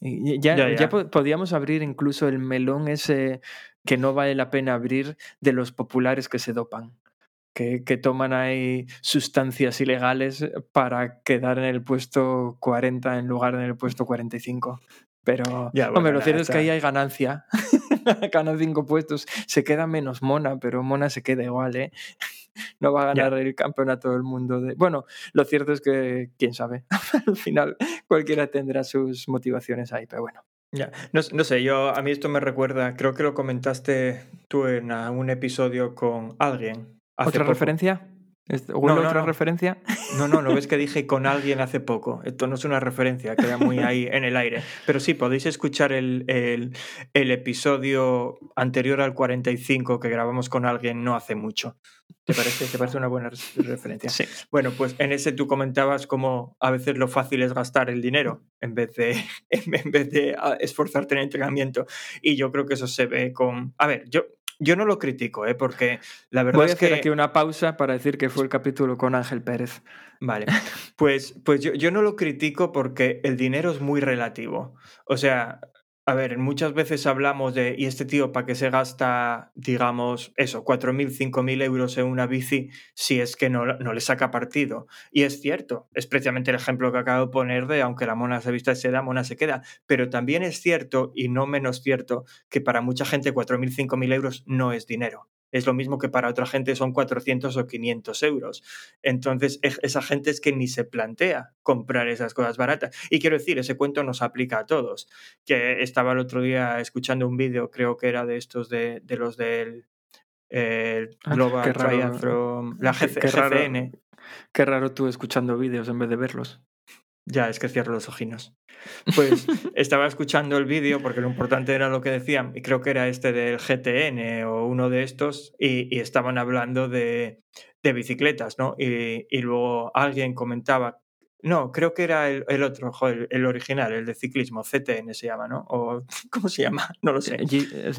Ya, Ya, ya ya. po- podíamos abrir incluso el melón ese que no vale la pena abrir de los populares que se dopan, que, que toman ahí sustancias ilegales para quedar en el puesto 40 en lugar de en el puesto 45. Pero, Ya, hombre, bueno, lo cierto es que ahí hay ganancia. Ganan cinco puestos. Se queda menos Mona, pero Mona se queda igual, ¿eh? No va a ganar el campeonato del mundo. De... Bueno, lo cierto es que, quién sabe, al final cualquiera tendrá sus motivaciones ahí, pero bueno. Ya, no, no sé, yo a mí esto me recuerda, creo que lo comentaste tú en un episodio con alguien. ¿Otra poco. referencia? ¿Est- No, ¿Huele no, otra no. referencia? No, no, no ves que dije con alguien hace poco. Esto no es una referencia, queda muy ahí en el aire. Pero sí, podéis escuchar el, el, el episodio anterior al 45 que grabamos con alguien no hace mucho. ¿Te parece, ¿Te parece una buena referencia? Sí. Bueno, pues en ese tú comentabas cómo a veces lo fácil es gastar el dinero en vez de, en vez de ah, esforzarte en el entrenamiento. Y yo creo que eso se ve con... A ver, yo, yo no lo critico, ¿eh? porque la verdad Voy a es hacer que... aquí una pausa para decir que fue el capítulo con Ángel Pérez. Vale, pues, pues yo, yo no lo critico porque el dinero es muy relativo. O sea, a ver, muchas veces hablamos de, ¿y este tío para qué se gasta, digamos, eso, 4.000, 5.000 euros en una bici si es que no, no le saca partido? Y es cierto, es precisamente el ejemplo que acabo de poner de, aunque la mona se vista de seda, mona se queda. Pero también es cierto, y no menos cierto, que para mucha gente 4.000, 5.000 euros no es dinero. Es lo mismo que para otra gente son 400 o 500 euros. Entonces, esa gente es que ni se plantea comprar esas cosas baratas. Y quiero decir, ese cuento nos aplica a todos. Que estaba el otro día escuchando un vídeo, creo que era de estos de, de los del el Ah, Global raro. Triathlon, la Qué- GC qué raro. GCN. Qué raro tú escuchando vídeos en vez de verlos. Ya, es que cierro los ojinos. Pues estaba escuchando el vídeo porque lo importante era lo que decían, y creo que era este del GTN o uno de estos, y, y estaban hablando de, de bicicletas, ¿no? Y, y, luego alguien comentaba, no, creo que era el, el otro, joder, el original, el de ciclismo, CTN se llama, ¿no? O ¿cómo se llama? No lo sé.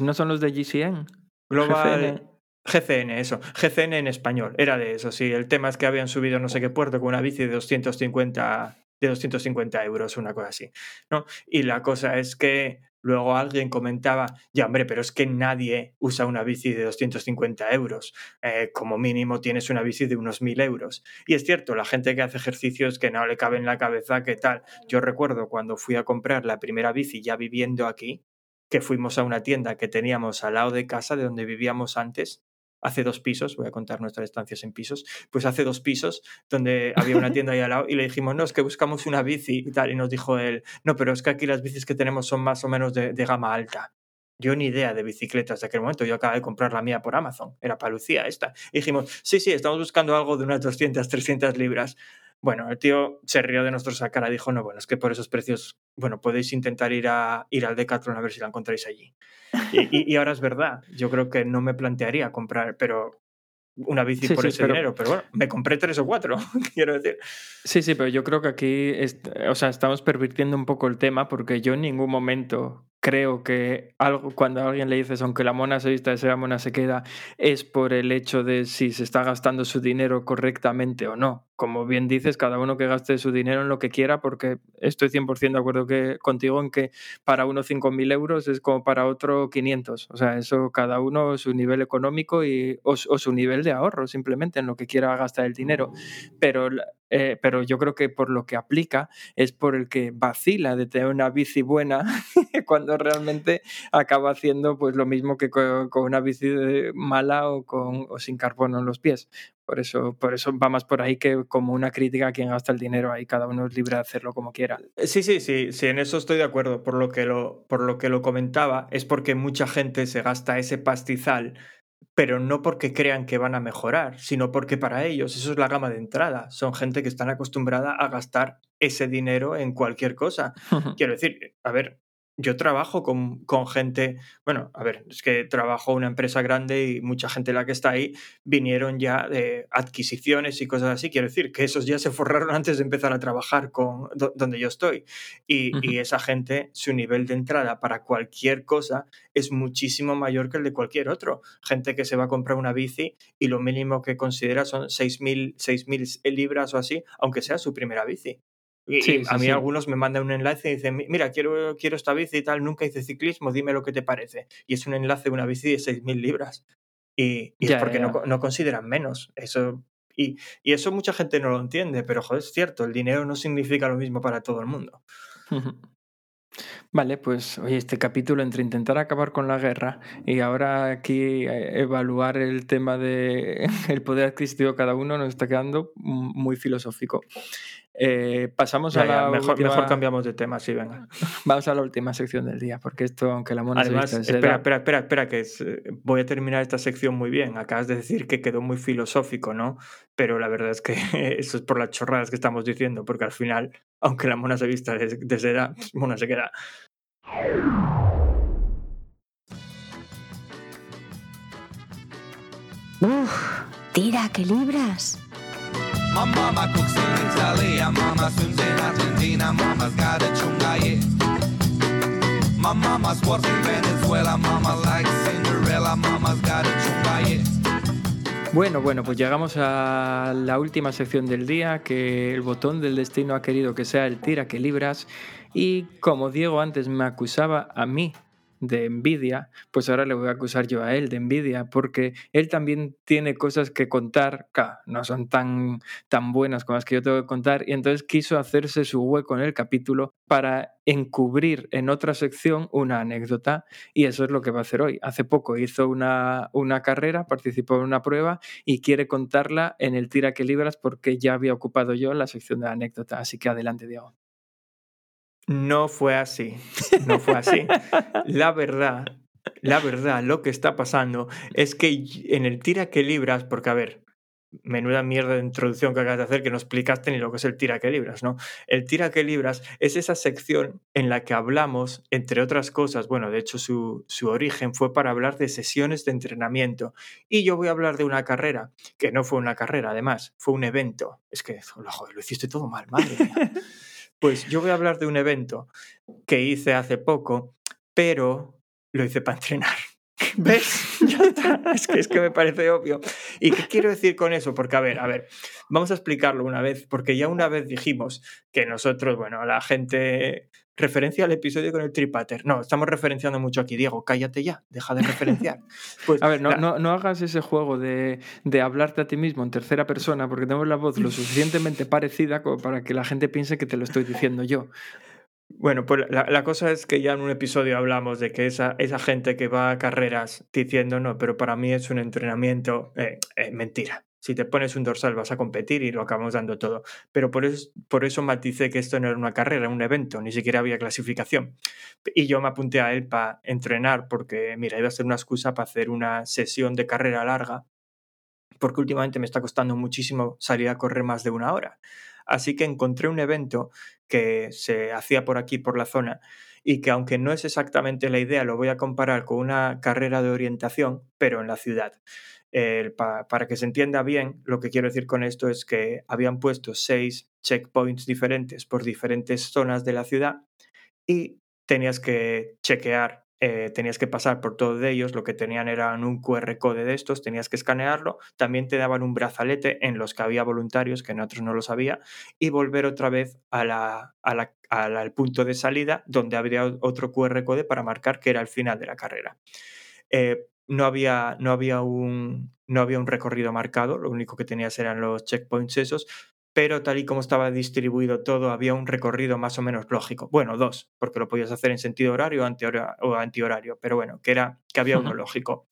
¿No son los de GCN? Global GCN, eso, GCN en español, era de eso, sí. El tema es que habían subido no sé qué puerto con una bici de 250, de 250 euros, una cosa así, ¿no? Y la cosa es que luego alguien comentaba, ya hombre, pero es que nadie usa una bici de 250 euros, eh, como mínimo tienes una bici de unos 1000 euros. Y es cierto, la gente que hace ejercicios que no le cabe en la cabeza, ¿qué tal? Yo recuerdo cuando fui a comprar la primera bici ya viviendo aquí, que fuimos a una tienda que teníamos al lado de casa, de donde vivíamos antes, hace dos pisos, voy a contar nuestras estancias en pisos, pues hace dos pisos donde había una tienda ahí al lado y le dijimos, no, es que buscamos una bici y tal, y nos dijo él, no, pero es que aquí las bicis que tenemos son más o menos de, gama alta. Yo ni idea de bicicletas de aquel momento, yo acabé de comprar la mía por Amazon, era para Lucía esta. Y dijimos, sí, sí, estamos buscando algo de unas 200, 300 libras. Bueno, el tío se rió de nuestra cara, dijo, no, bueno, es que por esos precios, bueno, podéis intentar ir, a, ir al Decathlon a ver si la encontráis allí. Y, y, y ahora es verdad, yo creo que no me plantearía comprar, pero una bici Sí, por sí, ese pero- dinero, pero bueno, me compré tres o cuatro, quiero decir. Sí, sí, pero yo creo que aquí es- o sea, estamos pervirtiendo un poco el tema porque yo en ningún momento creo que algo cuando a alguien le dices aunque la mona se vista esa mona se queda es por el hecho de si se está gastando su dinero correctamente o no. Como bien dices, cada uno que gaste su dinero en lo que quiera porque estoy 100% de acuerdo que, contigo en que para uno 5.000 euros es como para otro 500. O sea, eso cada uno su nivel económico y, o, su- nivel de ahorro simplemente en lo que quiera gastar el dinero. Pero, eh, pero yo creo que por lo que aplica es por el que vacila de tener una bici buena cuando realmente acaba haciendo pues lo mismo que co- con, una bici mala o, con, o sin carbono en los pies. Por eso, por eso va más por ahí que como una crítica a quien gasta el dinero ahí. Cada uno es libre de hacerlo como quiera. Eh, Sí, sí, sí, sí, en eso estoy de acuerdo. Por lo que lo, por lo que lo comentaba, es porque mucha gente se gasta ese pastizal, pero no porque crean que van a mejorar, sino porque para ellos eso es la gama de entrada. Son gente que están acostumbrada a gastar ese dinero en cualquier cosa. Quiero decir, a ver, yo trabajo con, con gente, bueno, a ver, es que trabajo en una empresa grande y mucha gente la que está ahí vinieron ya de adquisiciones y cosas así. Quiero decir, que esos ya se forraron antes de empezar a trabajar con do- donde yo estoy. Y, y esa gente, su nivel de entrada para cualquier cosa es muchísimo mayor que el de cualquier otro. Gente que se va a comprar una bici y lo mínimo que considera son 6.000 6.000 libras o así, aunque sea su primera bici. Y, Sí, y a mí sí. algunos me mandan un enlace y dicen, "Mi- mira, quiero, quiero esta bici y tal, nunca hice ciclismo, dime lo que te parece. Y es un enlace de una bici de 6.000 libras. Y, y Ya, es porque ya. No, no consideran menos. Eso, y, y eso mucha gente no lo entiende, pero joder, es cierto, el dinero no significa lo mismo para todo el mundo. Vale, pues oye, este capítulo entre intentar acabar con la guerra y ahora aquí eh, evaluar el tema de el poder adquisitivo de cada uno nos está quedando muy filosófico. Eh, pasamos Ya, a ya, la mejor, última, mejor cambiamos de tema, sí, venga. vamos a la última sección del día, porque esto, aunque la mona se Además, vista de seda- espera, espera, espera, espera, que es, eh, voy a terminar esta sección muy bien. Acabas de decir que quedó muy filosófico, ¿no? Pero la verdad es que eso es por las chorradas que estamos diciendo, porque al final, aunque la mona se vista de, de seda, pues, mona se queda. Uf, tira, que libras. My mama cooks in Italy, my mama swims in Argentina, mama's got a chunga, yeah. My mama's works in Venezuela, mama likes Cinderella, mama's got a chunga, yeah. Bueno, bueno, pues llegamos a la última sección del día, que el botón del destino ha querido que sea el tira que libras. Y como Diego antes me acusaba a mí de envidia, pues ahora le voy a acusar yo a él de envidia, porque él también tiene cosas que contar, claro, no son tan, tan buenas como las que yo tengo que contar, y entonces quiso hacerse su hueco en el capítulo para encubrir en otra sección una anécdota, y eso es lo que va a hacer hoy. Hace poco hizo una, una carrera, participó en una prueba y quiere contarla en el tira que libras porque ya había ocupado yo la sección de la anécdota, así que adelante, Diego. No fue así. No fue así. La verdad, la verdad, lo que está pasando es que en el tira que libras, porque a ver, menuda mierda de introducción que acabas de hacer que no explicaste ni lo que es el tira que libras, ¿no? El tira que libras es esa sección en la que hablamos, entre otras cosas, bueno, de hecho su, su origen fue para hablar de sesiones de entrenamiento. Y yo voy a hablar de una carrera, que no fue una carrera, además, fue un evento. Es que, joder, lo hiciste todo mal, madre mía. Pues yo voy a hablar de un evento que hice hace poco, pero lo hice para entrenar. ¿Ves? Ya está. Es que, es que me parece obvio. ¿Y qué quiero decir con eso? Porque, a ver, a ver, vamos a explicarlo una vez, porque ya una vez dijimos que nosotros, bueno, la gente referencia al episodio con el tripater. No, estamos referenciando mucho aquí. Diego, cállate ya, deja de referenciar. Pues, A ver, no, la- no, no hagas ese juego de, de hablarte a ti mismo en tercera persona porque tenemos la voz lo suficientemente parecida como para que la gente piense que te lo estoy diciendo yo. Bueno, pues la, la cosa es que ya en un episodio hablamos de que esa, esa gente que va a carreras diciendo no, pero para mí es un entrenamiento, eh, eh, mentira. Si te pones un dorsal vas a competir y lo acabamos dando todo. Pero por eso, por eso maticé que esto no era una carrera, era un evento, ni siquiera había clasificación. Y yo me apunté a él para entrenar porque, mira, iba a ser una excusa para hacer una sesión de carrera larga, porque últimamente me está costando muchísimo salir a correr más de una hora. Así que encontré un evento que se hacía por aquí, por la zona, y que aunque no es exactamente la idea, lo voy a comparar con una carrera de orientación, pero en la ciudad. Para que se entienda bien, lo que quiero decir con esto es que habían puesto seis checkpoints diferentes por diferentes zonas de la ciudad y tenías que chequear, eh, tenías que pasar por todos ellos, lo que tenían eran un QR code de estos, tenías que escanearlo, también te daban un brazalete en los que había voluntarios, que en otros no los había, y volver otra vez al punto de salida donde habría otro QR code para marcar que era el final de la carrera. Eh, no, había, no, había un, no había un recorrido marcado, lo único que tenías eran los checkpoints esos, pero tal y como estaba distribuido todo, había un recorrido más o menos lógico. Bueno, dos, porque lo podías hacer en sentido horario o antihora- o antihorario, pero bueno, que, era, que había uno lógico.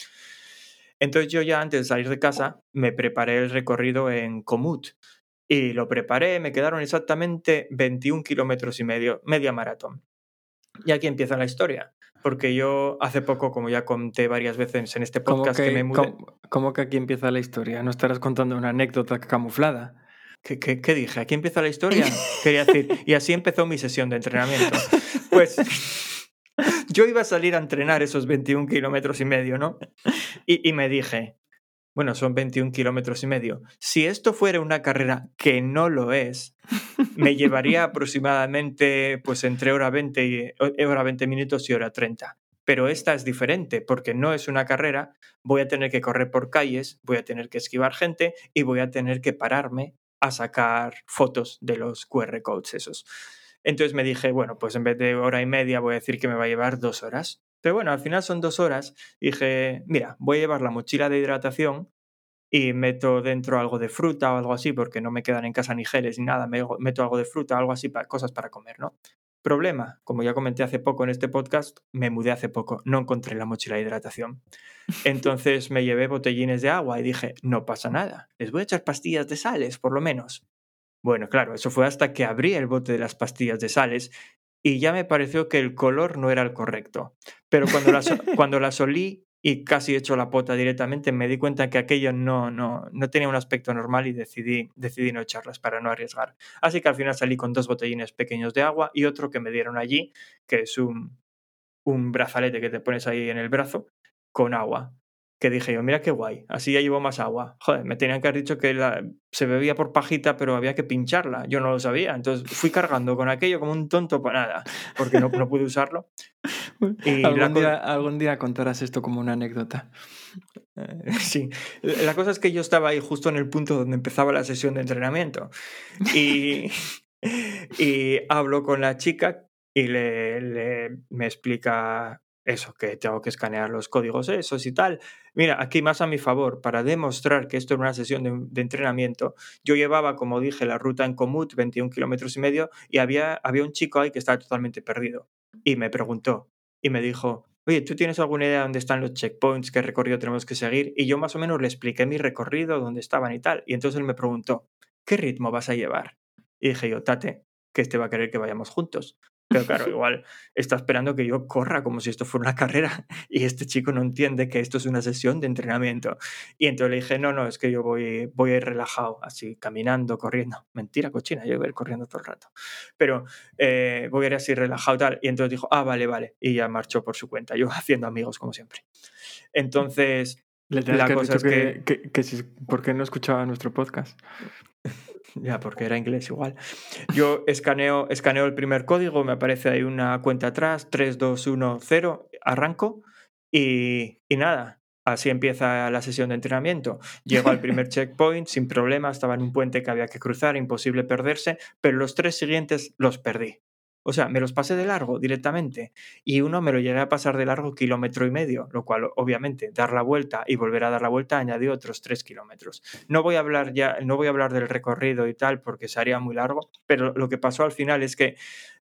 Entonces yo ya antes de salir de casa me preparé el recorrido en Komoot y lo preparé, me quedaron exactamente 21 kilómetros y medio, media maratón. Y aquí empieza la historia, porque yo hace poco, como ya conté varias veces en este ¿Cómo podcast, que, que, me mudé... cómo- cómo que aquí empieza la historia? ¿No estarás contando una anécdota camuflada? ¿Qué, qué- qué dije? ¿Aquí empieza la historia? Quería decir, y así empezó mi sesión de entrenamiento. Pues yo iba a salir a entrenar esos 21 kilómetros y medio, ¿no? Y, y me dije, bueno, son 21 kilómetros y medio. Si esto fuera una carrera que no lo es, me llevaría aproximadamente pues entre hora 20, y, o- hora 20 minutos y hora 30. Pero esta es diferente porque no es una carrera, voy a tener que correr por calles, voy a tener que esquivar gente y voy a tener que pararme a sacar fotos de los QR codes esos. Entonces me dije, bueno, pues en vez de hora y media voy a decir que me va a llevar dos horas. Pero bueno, al final son dos horas. Dije, mira, voy a llevar la mochila de hidratación y meto dentro algo de fruta o algo así, porque no me quedan en casa ni geles ni nada. me- Meto algo de fruta, algo así, cosas para comer, ¿no? Problema, como ya comenté hace poco en este podcast, me mudé hace poco, no encontré la mochila de hidratación. Entonces me llevé botellines de agua y dije, no pasa nada, les voy a echar pastillas de sales, por lo menos. Bueno, claro, eso fue hasta que abrí el bote de las pastillas de sales y ya me pareció que el color no era el correcto. Pero cuando las, cuando las olí y casi hecho la pota directamente, me di cuenta que aquello no, no, no tenía un aspecto normal y decidí, decidí no echarlas para no arriesgar. Así que al final salí con dos botellines pequeños de agua y otro que me dieron allí, que es un, un brazalete que te pones ahí en el brazo con agua. Que dije yo, mira qué guay, así ya llevo más agua. Joder, me tenían que haber dicho que la- se bebía por pajita, pero había que pincharla. Yo no lo sabía. Entonces fui cargando con aquello como un tonto para nada, porque no, no pude usarlo. Y algún, día, algún día contarás esto como una anécdota. Eh, Sí, la cosa es que yo estaba ahí justo en el punto donde empezaba la sesión de entrenamiento y, y hablo con la chica y le, le- me explica eso, que tengo que escanear los códigos esos y tal. Mira, aquí más a mi favor, para demostrar que esto era una sesión de, entrenamiento, yo llevaba, como dije, la ruta en Comut, 21 kilómetros y medio, y había, había un chico ahí que estaba totalmente perdido. Y me preguntó, y me dijo, oye, ¿tú tienes alguna idea de dónde están los checkpoints, qué recorrido tenemos que seguir? Y yo más o menos le expliqué mi recorrido, dónde estaban y tal. Y entonces él me preguntó, ¿qué ritmo vas a llevar? Y dije yo, tate, que este va a querer que vayamos juntos. Pero claro, igual está esperando que yo corra como si esto fuera una carrera y este chico no entiende que esto es una sesión de entrenamiento. Y entonces le dije, no, no, es que yo voy, voy a ir relajado, así, caminando, corriendo. Mentira, cochina, yo voy a ir corriendo todo el rato. Pero eh, voy a ir así relajado tal. Y entonces dijo, ah, vale, vale. Y ya marchó por su cuenta, yo haciendo amigos como siempre. Entonces, Le la que cosa es dicho que... que, que- que si- ¿Por qué no escuchaba nuestro podcast? Ya, porque era inglés igual. Yo escaneo, escaneo el primer código, me aparece ahí una cuenta atrás, 3210, arranco y, y nada, así empieza la sesión de entrenamiento. Llego al primer checkpoint sin problema, estaba en un puente que había que cruzar, imposible perderse, pero los tres siguientes los perdí. O sea, me los pasé de largo directamente y uno me lo llegué a pasar de largo kilómetro y medio, lo cual obviamente dar la vuelta y volver a dar la vuelta añadió otros tres kilómetros. No voy a hablar ya, no voy a hablar del recorrido y tal porque se haría muy largo, pero lo que pasó al final es que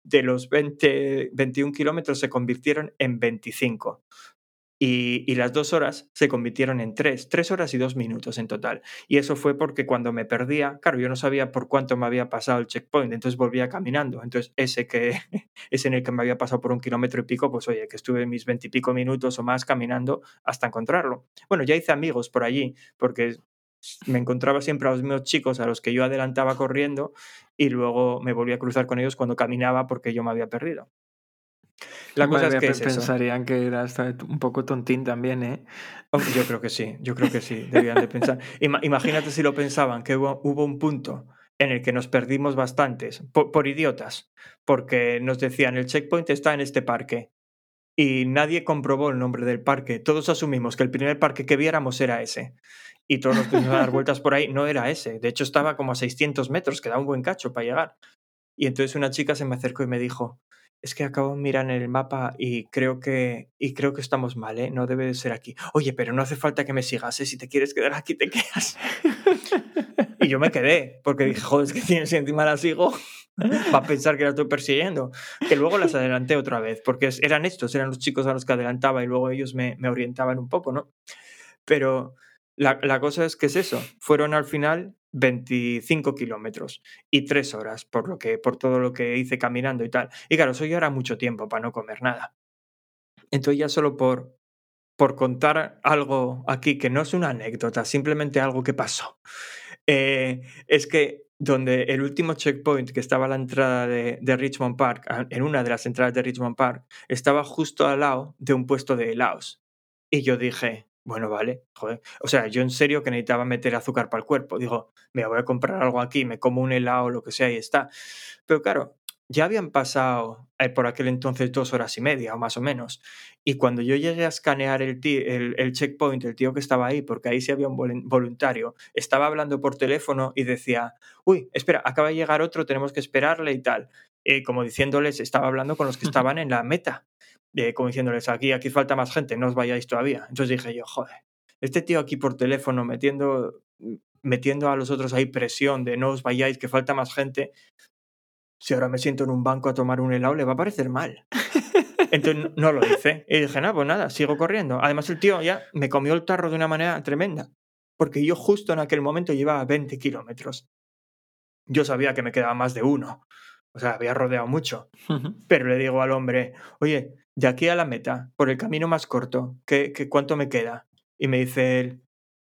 de los 20, 21 kilómetros se convirtieron en 25. Y, las dos horas se convirtieron en tres, tres horas y dos minutos en total. Y eso fue porque cuando me perdía, claro, yo no sabía por cuánto me había pasado el checkpoint, entonces volvía caminando. Entonces ese que ese en el que me había pasado por un kilómetro y pico, pues oye, que estuve mis veintipico minutos o más caminando hasta encontrarlo. Bueno, ya hice amigos por allí, porque me encontraba siempre a los mismos chicos a los que yo adelantaba corriendo y luego me volví a cruzar con ellos cuando caminaba porque yo me había perdido. La cosa Madre es que es eso. pensarían que eras un poco tontín también, ¿eh? Hombre, Yo creo que sí, yo creo que sí, debían de pensar. Ima- imagínate si lo pensaban, que hubo, hubo un punto en el que nos perdimos bastantes, por, por idiotas, porque nos decían el checkpoint está en este parque y nadie comprobó el nombre del parque. Todos asumimos que el primer parque que viéramos era ese. Y todos nos pusimos a dar vueltas por ahí, no era ese. De hecho, estaba como a 600 metros, que da un buen cacho para llegar. Y entonces una chica se me acercó y me dijo, es que acabo de el mapa y creo que, y creo que estamos mal, ¿eh? No debe de ser aquí. Oye, pero no hace falta que me sigas, ¿eh? Si te quieres quedar aquí, te quedas. Y yo me quedé, porque dije, joder, es que tienes encima la sigo, va a pensar que la estoy persiguiendo. Que luego las adelanté otra vez, porque eran estos, eran los chicos a los que adelantaba y luego ellos me, me orientaban un poco, ¿no? Pero la, la cosa es que es eso, fueron al final 25 kilómetros y 3 horas, por, lo que, por todo lo que hice caminando y tal. Y claro, eso ya era mucho tiempo para no comer nada. Entonces ya solo por, por contar algo aquí que no es una anécdota, simplemente algo que pasó. Eh, es que donde el último checkpoint que estaba a la entrada de, de Richmond Park, en una de las entradas de Richmond Park, estaba justo al lado de un puesto de helados. Y yo dije, bueno, vale, joder. O sea, yo en serio que necesitaba meter azúcar para el cuerpo. Digo, me voy a comprar algo aquí, me como un helado o lo que sea y está. Pero claro, ya habían pasado eh, por aquel entonces dos horas y media o más o menos. Y cuando yo llegué a escanear el, el, el checkpoint, el tío que estaba ahí, porque ahí sí había un volun- voluntario, estaba hablando por teléfono y decía, uy, espera, acaba de llegar otro, tenemos que esperarle y tal. Eh, como diciéndoles, estaba hablando con los que estaban en la meta. Eh, como diciéndoles, aquí, aquí falta más gente, no os vayáis todavía. Entonces dije yo, joder, este tío aquí por teléfono metiendo, metiendo a los otros ahí presión de no os vayáis, que falta más gente. Si ahora me siento en un banco a tomar un helado, le va a parecer mal. Entonces no- no lo hice. Y dije, nada, pues nada, sigo corriendo. Además, el tío ya me comió el tarro de una manera tremenda. Porque yo justo en aquel momento llevaba 20 kilómetros. Yo sabía que me quedaba más de uno. O sea, había rodeado mucho. Pero le digo al hombre, oye, de aquí a la meta, por el camino más corto, ¿qué, qué, cuánto me queda? Y me dice él,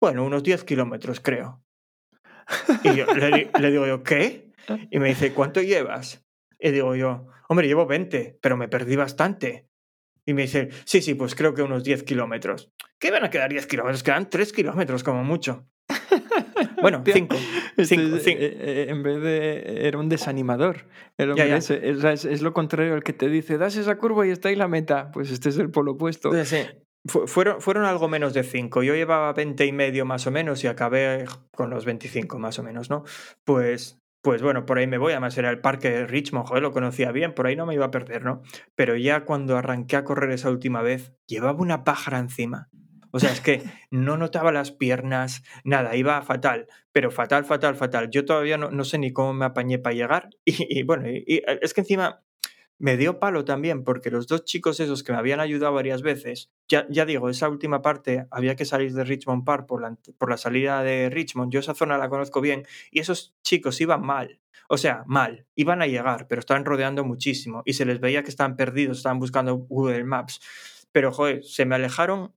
bueno, unos 10 kilómetros, creo. Y yo, le, le digo yo, ¿qué? Y me dice, ¿cuánto llevas? Y digo yo, hombre, llevo 20, pero me perdí bastante. Y me dice, sí, sí, pues creo que unos 10 kilómetros. ¿Qué van a quedar 10 kilómetros? Quedan 3 kilómetros como mucho. Bueno, Hostia, 5. Este Cinco, es- cinco. eh, eh, en vez de. Era un desanimador. El hombre ya. ese. Es, es- es lo contrario al que te dice, das esa curva y está ahí la meta. Pues este es el polo opuesto. Entonces, sí, fu- fueron, fueron algo menos de 5. Yo llevaba 20 y medio más o menos y acabé con los 25 más o menos, ¿no? Pues, pues bueno, por ahí me voy. Además era el parque de Richmond, joder, lo conocía bien, por ahí no me iba a perder, ¿no? Pero ya cuando arranqué a correr esa última vez, llevaba una pájara encima. O sea, es que no notaba las piernas, nada, iba fatal, pero fatal, fatal, fatal. Yo todavía no, no sé ni cómo me apañé para llegar. Y, bueno, y es que encima me dio palo también porque los dos chicos esos que me habían ayudado varias veces, ya, ya digo, esa última parte había que salir de Richmond Park por la, por la salida de Richmond, yo esa zona la conozco bien, y esos chicos iban mal, o sea, mal, iban a llegar, pero estaban rodeando muchísimo y se les veía que estaban perdidos, estaban buscando Google Maps, pero joder, se me alejaron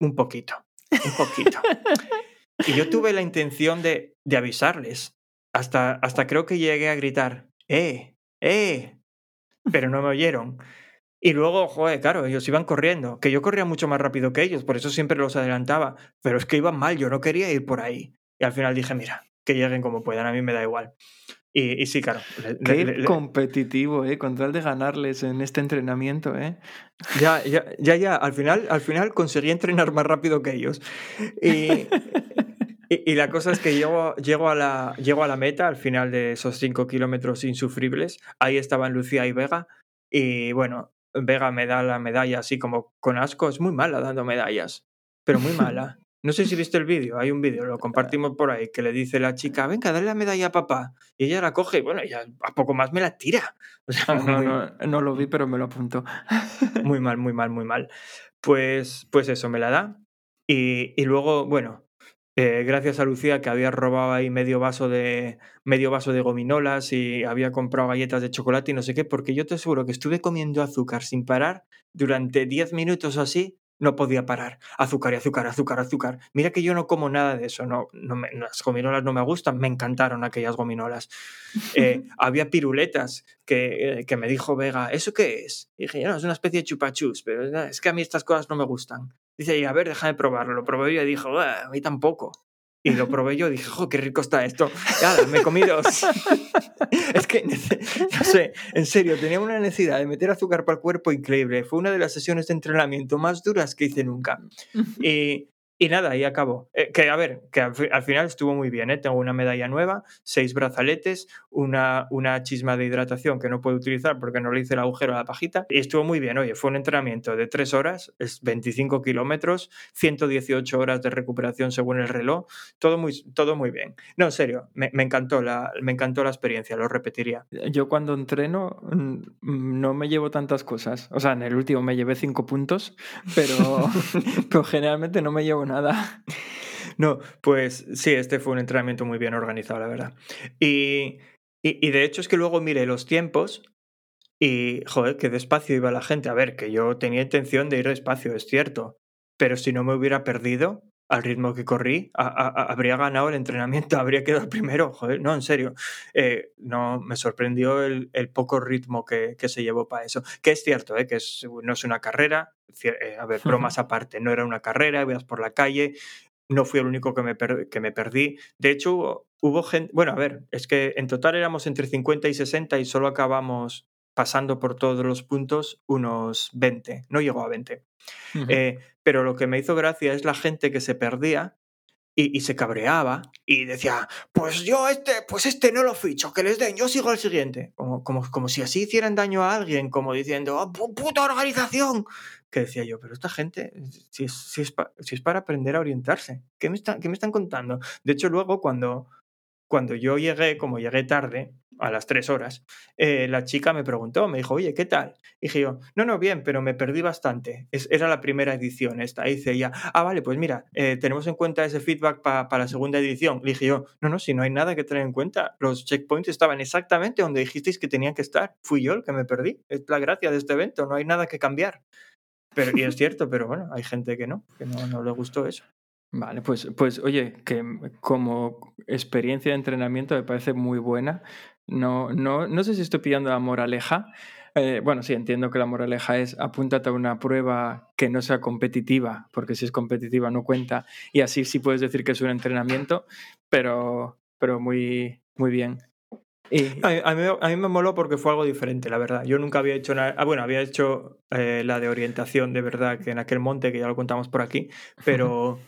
un poquito, un poquito. y yo tuve la intención de, de avisarles, hasta, hasta creo que llegué a gritar, ¡eh! ¡eh! Pero no me oyeron. Y luego, joder, claro, ellos iban corriendo, que yo corría mucho más rápido que ellos, por eso siempre los adelantaba, pero es que iban mal, yo no quería ir por ahí. Y al final dije, mira, que lleguen como puedan, a mí me da igual. Y, y sí, claro. Qué le- le- competitivo, ¿eh? Con tal de ganarles en este entrenamiento, ¿eh? ya, ya, ya, ya, al final, al final conseguí entrenar más rápido que ellos. Y, y, y la cosa es que llego, llego, a la, llego a la meta al final de esos cinco kilómetros insufribles. Ahí estaban Lucía y Vega. Y bueno, Vega me da la medalla así como con asco. Es muy mala dando medallas, pero muy mala. No sé si viste el vídeo, hay un vídeo, lo compartimos por ahí, que le dice la chica, venga, dale la medalla a papá. Y ella la coge y bueno, ya a poco más me la tira. O sea, No, muy- no, no lo vi, pero me lo apunto. muy mal, muy mal, muy mal. Pues, pues eso, me la da. Y, y luego, bueno, eh, gracias a Lucía que había robado ahí medio vaso de medio vaso de gominolas y había comprado galletas de chocolate y no sé qué, porque yo te aseguro que estuve comiendo azúcar sin parar durante 10 minutos o así, no podía parar. Azúcar y azúcar, azúcar, azúcar. Mira que yo no como nada de eso, no, no me- las gominolas no me gustan, me encantaron aquellas gominolas. Eh, había piruletas que, eh, que me dijo Vega, ¿eso qué es? Y dije, no, es una especie de chupachus, pero es que a mí estas cosas no me gustan. Dice, y a ver, déjame probarlo. Lo probé yo y dijo, "Ah, a mí tampoco. Y lo probé yo y dije, jo, qué rico está esto. Ya, me comí dos. es que, no sé, en serio, tenía una necesidad de meter azúcar para el cuerpo increíble. Fue una de las sesiones de entrenamiento más duras que hice nunca. Y, y nada, ahí acabó. Eh, que a ver, que al, al final estuvo muy bien, ¿eh? Tengo una medalla nueva, seis brazaletes, una, una chisma de hidratación que no puedo utilizar porque no le hice el agujero a la pajita. Y estuvo muy bien, oye, fue un entrenamiento de tres horas, es 25 kilómetros, 118 horas de recuperación según el reloj, todo muy, todo muy bien. No, en serio, me, me encantó la, me encantó la experiencia, lo repetiría. Yo cuando entreno no me llevo tantas cosas. O sea, en el último me llevé cinco puntos, pero, pero generalmente no me llevo nada. No, pues sí, este fue un entrenamiento muy bien organizado, la verdad. Y, y, de hecho es que luego miré los tiempos y, joder, qué despacio iba la gente. A ver, que yo tenía intención de ir despacio, es cierto, pero si no me hubiera perdido al ritmo que corrí, a- a- a- habría ganado el entrenamiento, habría quedado primero, joder, no, en serio. Eh, no, me sorprendió el, el poco ritmo que, que se llevó para eso. Que es cierto, eh, que es- no es una carrera, eh, a ver, bromas aparte, no era una carrera, ibas por la calle, no fui el único que me, per- que me perdí. De hecho, hubo, hubo gente, bueno, a ver, es que en total éramos entre 50 y 60 y solo acabamos pasando por todos los puntos unos 20, no llegó a 20. Eh, pero lo que me hizo gracia es la gente que se perdía y, y se cabreaba y decía, pues yo este, pues este no lo ficho, que les den, yo sigo al siguiente. Como, como, como si así hicieran daño a alguien, como diciendo, "Ah, pu- puta organización. Que decía yo, pero esta gente, si es, si es, pa- si es para aprender a orientarse, ¿qué me, están, ¿qué me están contando? De hecho, luego cuando, cuando yo llegué, como llegué tarde, a las tres horas, eh, la chica me preguntó, me dijo, oye, ¿qué tal? Y dije yo, no, no, bien, pero me perdí bastante. Es- era la primera edición esta. Y dice ella, ah, vale, pues mira, eh, tenemos en cuenta ese feedback para la segunda edición. Le dije yo, no, no, si no hay nada que tener en cuenta. Los checkpoints estaban exactamente donde dijisteis que tenían que estar. Fui yo el que me perdí. Es la gracia de este evento, no hay nada que cambiar. Pero, y es cierto, pero bueno, hay gente que no, que no, no le gustó eso. Vale, pues, pues oye, que como experiencia de entrenamiento me parece muy buena. No, no, no sé si estoy pillando la moraleja. Eh, bueno, sí, entiendo que la moraleja es apúntate a una prueba que no sea competitiva, porque si es competitiva no cuenta, y así sí puedes decir que es un entrenamiento, pero, pero muy, muy bien. Y, A mí, a mí- a mí me moló porque fue algo diferente, la verdad. Yo nunca había hecho nada. Ah, bueno, había hecho eh, la de orientación de verdad, que en aquel monte, que ya lo contamos por aquí, pero,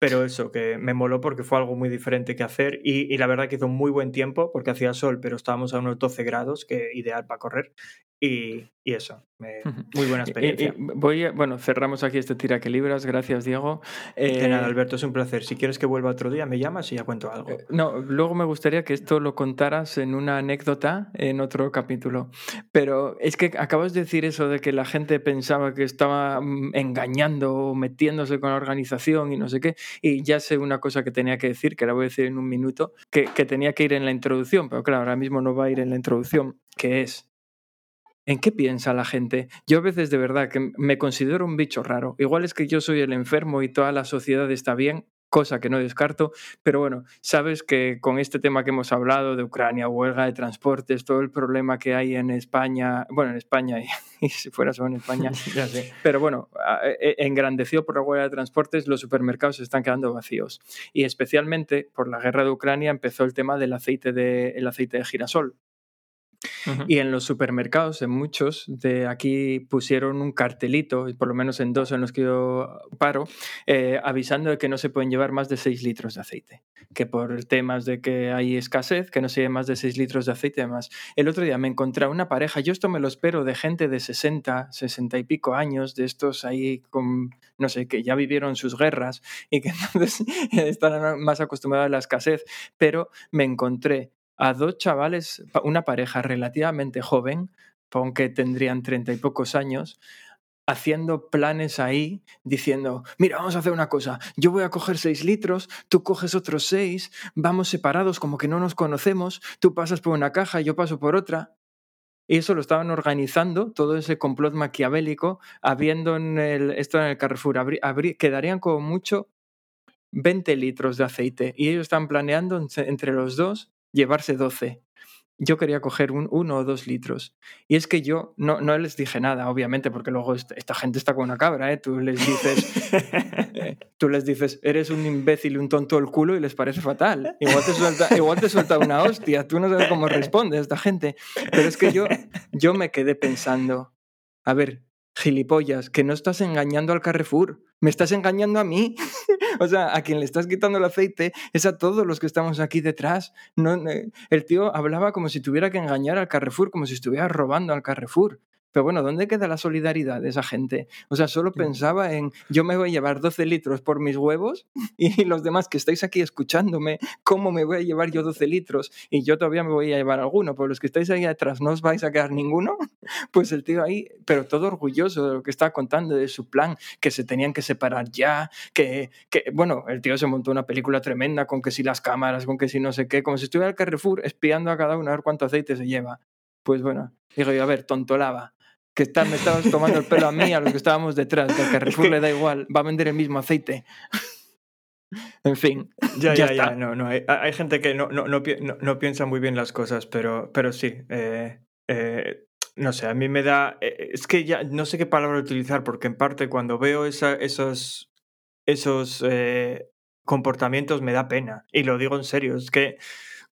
pero eso, que me moló porque fue algo muy diferente que hacer. Y, y la verdad que hizo muy buen tiempo, porque hacía sol, pero estábamos a unos 12 grados, que ideal para correr. Y, y eso, me- muy buena experiencia. voy a- bueno, cerramos aquí este tira que libras. Gracias, Diego. De Eh, nada, Alberto, es un placer. Si quieres que vuelva otro día, me llamas y ya cuento algo. Eh, No, luego me gustaría que esto lo contaras en una anécdota en otro capítulo. Pero es que acabas de decir eso de que la gente pensaba que estaba mm, engañando o metiéndose con la organización y no sé qué. Y ya sé una cosa que tenía que decir, que la voy a decir en un minuto, que, que tenía que ir en la introducción, pero claro, ahora mismo no va a ir en la introducción, que es... ¿En qué piensa la gente? Yo a veces de verdad que me considero un bicho raro. Igual es que yo soy el enfermo y toda la sociedad está bien, cosa que no descarto, pero bueno, sabes que con este tema que hemos hablado de Ucrania, huelga de transportes, todo el problema que hay en España, bueno, en España y, y si fuera solo en España, Ya sé. pero bueno, a- e- engrandecido por la huelga de transportes, los supermercados se están quedando vacíos. Y especialmente por la guerra de Ucrania empezó el tema del aceite de, el aceite de girasol. Y en los supermercados, en muchos de aquí pusieron un cartelito, por lo menos en dos en los que yo paro, eh, avisando de que no se pueden llevar más de 6 litros de aceite. Que por temas de que hay escasez, que no se lleve más de 6 litros de aceite y demás. El otro día me encontré una pareja, yo esto me lo espero de gente de 60, 60 y pico años, de estos ahí con, no sé, que ya vivieron sus guerras y que entonces están más acostumbrados a la escasez, pero me encontré a dos chavales, una pareja relativamente joven, aunque tendrían treinta y pocos años, haciendo planes ahí, diciendo, mira, vamos a hacer una cosa, yo voy a coger seis litros, tú coges otros seis, vamos separados como que no nos conocemos, tú pasas por una caja, yo paso por otra. Y eso lo estaban organizando, todo ese complot maquiavélico, habiendo en el, esto en el Carrefour, quedarían como mucho 20 litros de aceite y ellos están planeando entre los dos llevarse 12. Yo quería coger un uno o dos litros. Y es que yo no, no les dije nada, obviamente, porque luego est- esta gente está con una cabra, ¿eh? Tú les dices, eh, tú les dices, eres un imbécil un tonto el culo y les parece fatal. Igual te suelta, igual te suelta una hostia, tú no sabes cómo responde esta gente. Pero es que yo, yo me quedé pensando, a ver, gilipollas, que no estás engañando al Carrefour, me estás engañando a mí. o sea, a quien le estás quitando el aceite es a todos los que estamos aquí detrás. No, no- el tío hablaba como si tuviera que engañar al Carrefour, como si estuviera robando al Carrefour. Pero bueno, ¿dónde queda la solidaridad de esa gente? O sea, solo pensaba en yo me voy a llevar 12 litros por mis huevos y los demás que estáis aquí escuchándome, ¿cómo me voy a llevar yo 12 litros? Y yo todavía me voy a llevar alguno, pero los que estáis ahí atrás no os vais a quedar ninguno. Pues el tío ahí, pero todo orgulloso de lo que estaba contando, de su plan, que se tenían que separar ya, que, que, bueno, el tío se montó una película tremenda con que si las cámaras, con que si no sé qué, como si estuviera el Carrefour espiando a cada uno a ver cuánto aceite se lleva. Pues bueno, digo yo, a ver, tontolaba, que está- me estabas tomando el pelo a mí, a los que estábamos detrás, que al Carrefour le da igual, va a vender el mismo aceite. en fin, Ya, Ya ya. No, no. Hay, hay gente que no, no, no, no- piensa muy bien las cosas, pero, pero sí. eh, eh, no sé, a mí me da. eh, Es que ya no sé qué palabra utilizar, porque en parte cuando veo esa- esos, esos comportamientos me da pena. Y lo digo en serio, es que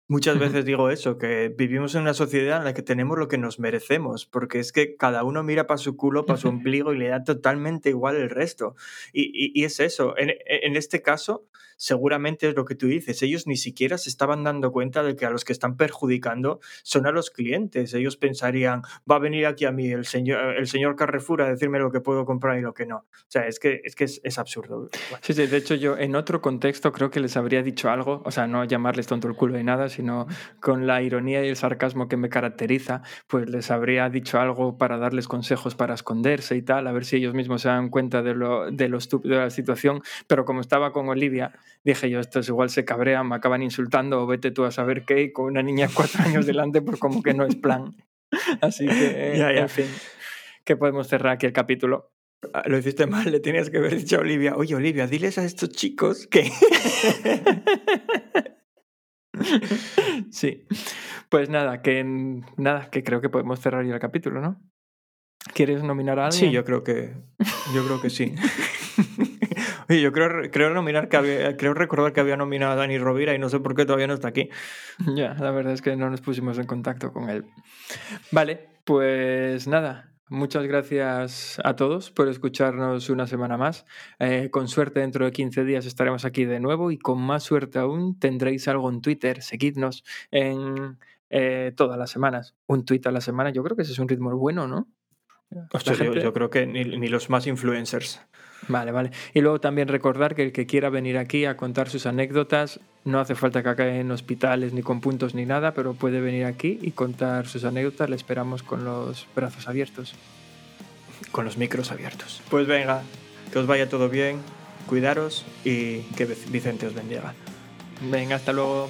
muchas veces digo eso, que vivimos en una sociedad en la que tenemos lo que nos merecemos, porque es que cada uno mira para su culo, para su ombligo y le da totalmente igual el resto. Y, y- y es eso, en, en este caso, seguramente es lo que tú dices, ellos ni siquiera se estaban dando cuenta de que a los que están perjudicando son a los clientes. Ellos pensarían, va a venir aquí a mí el señor, el señor Carrefour a decirme lo que puedo comprar y lo que no. O sea, es que es, que es, es absurdo. Sí, sí, de hecho yo en otro contexto creo que les habría dicho algo, o sea, no llamarles tonto el culo ni nada, sino con la ironía y el sarcasmo que me caracteriza, pues les habría dicho algo para darles consejos para esconderse y tal, a ver si ellos mismos se dan cuenta de lo, de lo estúpido de la situación, pero como estaba con Olivia, dije yo, estos igual se cabrean, me acaban insultando o vete tú a saber qué, y con una niña de cuatro años delante, pues como que no es plan. Así que, Ya, ya. en fin, que podemos cerrar aquí el capítulo. Ah, Lo hiciste mal, le tenías que haber dicho a Olivia, oye Olivia, diles a estos chicos que... Sí. Pues nada, que nada, que creo que podemos cerrar ya el capítulo, ¿no? ¿Quieres nominar a alguien? Sí, yo creo que, yo creo que sí. Oye, yo creo, creo nominar que había, creo recordar que había nominado a Dani Rovira y no sé por qué todavía no está aquí. Ya, la verdad es que no nos pusimos en contacto con él. Vale, pues nada. Muchas gracias a todos por escucharnos una semana más. Eh, con suerte, dentro de 15 días estaremos aquí de nuevo y con más suerte aún tendréis algo en Twitter. Seguidnos en, eh, todas las semanas. Un tuit a la semana, yo creo que ese es un ritmo bueno, ¿no? Gente- yo, creo que ni, ni los más influencers. Vale, vale. Y luego también recordar que el que quiera venir aquí a contar sus anécdotas, no hace falta que acabe en hospitales ni con puntos ni nada, pero puede venir aquí y contar sus anécdotas. Le esperamos con los brazos abiertos. con los micros abiertos. Pues venga, que os vaya todo bien, cuidaros y que Vicente os bendiga. Venga, hasta luego.